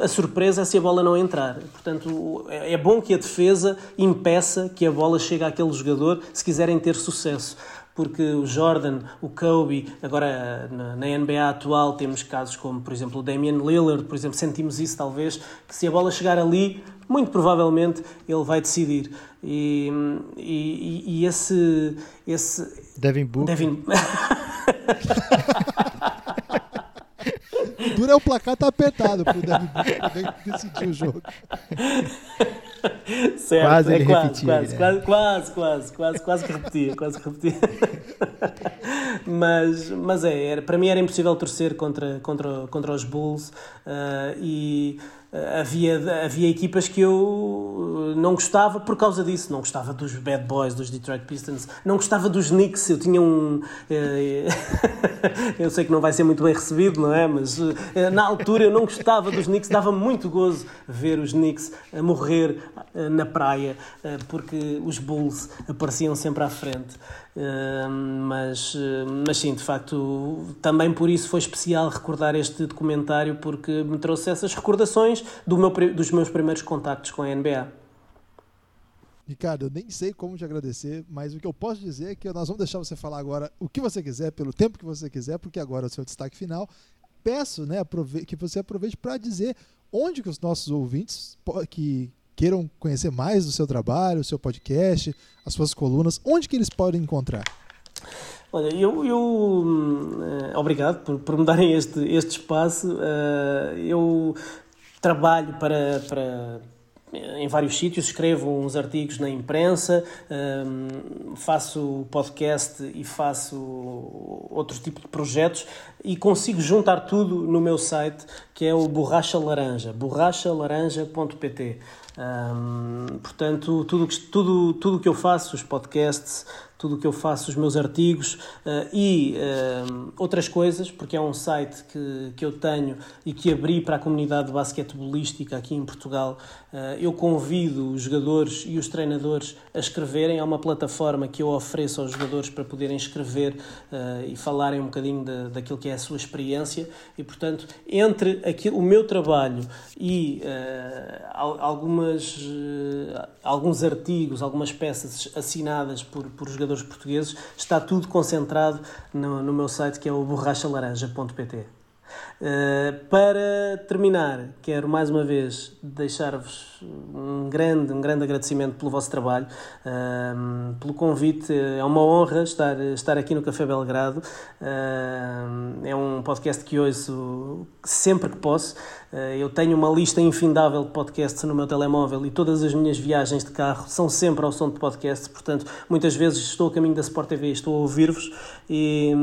a surpresa é se a bola não entrar. Portanto, é, é bom que a defesa impeça que a bola chegue àquele jogador se quiserem ter sucesso porque o Jordan, o Kobe, agora na, NBA atual temos casos como, por exemplo, o Damian Lillard, por exemplo, sentimos isso talvez, que se a bola chegar ali, muito provavelmente ele vai decidir. E, e, e esse, esse... Devin Booker. Devin... o duro é o placar tá apertado pro decidir o jogo. certo, quase é quase, repetia, quase, né? quase, quase, quase, quase, quase que repetia, quase que repetia. mas, mas é, era, para mim era impossível torcer contra, contra, contra os Bulls uh, e havia, havia equipas que eu não gostava por causa disso. Não gostava dos Bad Boys, dos Detroit Pistons, não gostava dos Knicks. Eu tinha um. Eh, eu sei que não vai ser muito bem recebido, não é? Mas eh, na altura eu não gostava dos Knicks, dava muito gozo ver os Knicks a morrer na praia porque os Bulls apareciam sempre à frente mas, mas sim, de facto, também por isso foi especial recordar este documentário, porque me trouxe essas recordações do meu, dos meus primeiros contactos com a NBA. Ricardo, eu nem sei como te agradecer, mas o que eu posso dizer é que nós vamos deixar você falar agora o que você quiser, pelo tempo que você quiser, porque agora é o seu destaque final. Peço né, que você aproveite para dizer onde que os nossos ouvintes que queiram conhecer mais do seu trabalho, o seu podcast, as suas colunas, onde que eles podem encontrar? Olha, eu, eu uh, obrigado por, por me darem este, este espaço. Uh, eu trabalho para, para em vários sítios, escrevo uns artigos na imprensa, um, faço podcast e faço outro tipo de projetos e consigo juntar tudo no meu site que é o Borracha Laranja, borrachalaranja.pt. Um, portanto, tudo que, tudo, tudo que eu faço, os podcasts, tudo o que eu faço, os meus artigos uh, e uh, outras coisas, porque é um site que, que eu tenho e que abri para a comunidade basquetebolística aqui em Portugal. Uh, eu convido os jogadores e os treinadores a escreverem. Há uma plataforma que eu ofereço aos jogadores para poderem escrever e falarem um bocadinho de, daquilo que é a sua experiência. E, portanto, entre aqui, o meu trabalho e algumas, alguns artigos, algumas peças assinadas por, por jogadores jogadores portugueses, está tudo concentrado no, no meu site que é o borrachalaranja.pt. Uh, para terminar, quero mais uma vez deixar-vos um grande, um grande agradecimento pelo vosso trabalho, uh, pelo convite. É uma honra estar, estar aqui no Café Belgrado. Uh, é um podcast que ouço sempre que posso. Eh, eu tenho uma lista infindável de podcasts no meu telemóvel e todas as minhas viagens de carro são sempre ao som de podcasts, portanto, muitas vezes estou a caminho da Sport TV, estou a ouvir-vos e,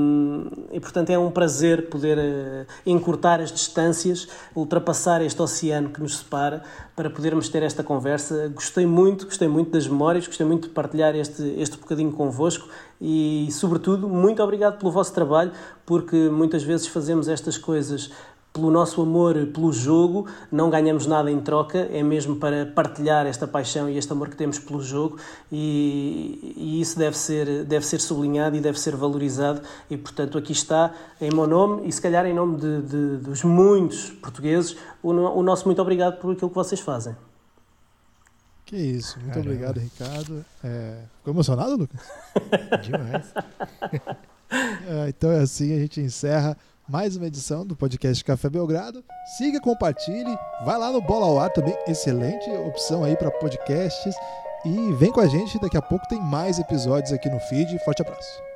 e, portanto, é um prazer poder uh, encurtar as distâncias, ultrapassar este oceano que nos separa para podermos ter esta conversa. Gostei muito, gostei muito das memórias, gostei muito de partilhar este, este bocadinho convosco e, sobretudo, muito obrigado pelo vosso trabalho, porque muitas vezes fazemos estas coisas pelo nosso amor pelo jogo, não ganhamos nada em troca, é mesmo para partilhar esta paixão e este amor que temos pelo jogo e, e, isso deve ser, deve ser sublinhado e deve ser valorizado e portanto aqui está em meu nome e se calhar em nome de, de, dos muitos portugueses o, o nosso muito obrigado por aquilo que vocês fazem. Que isso. Muito Caramba. obrigado, Ricardo. É, Ficou emocionado, Lucas? Demais. É, então é assim, a gente encerra mais uma edição do podcast Café Belgrado. Siga, compartilhe, vai lá no Bola ao Ar também, excelente opção aí para podcasts. E vem com a gente, daqui a pouco tem mais episódios aqui no feed. Forte abraço.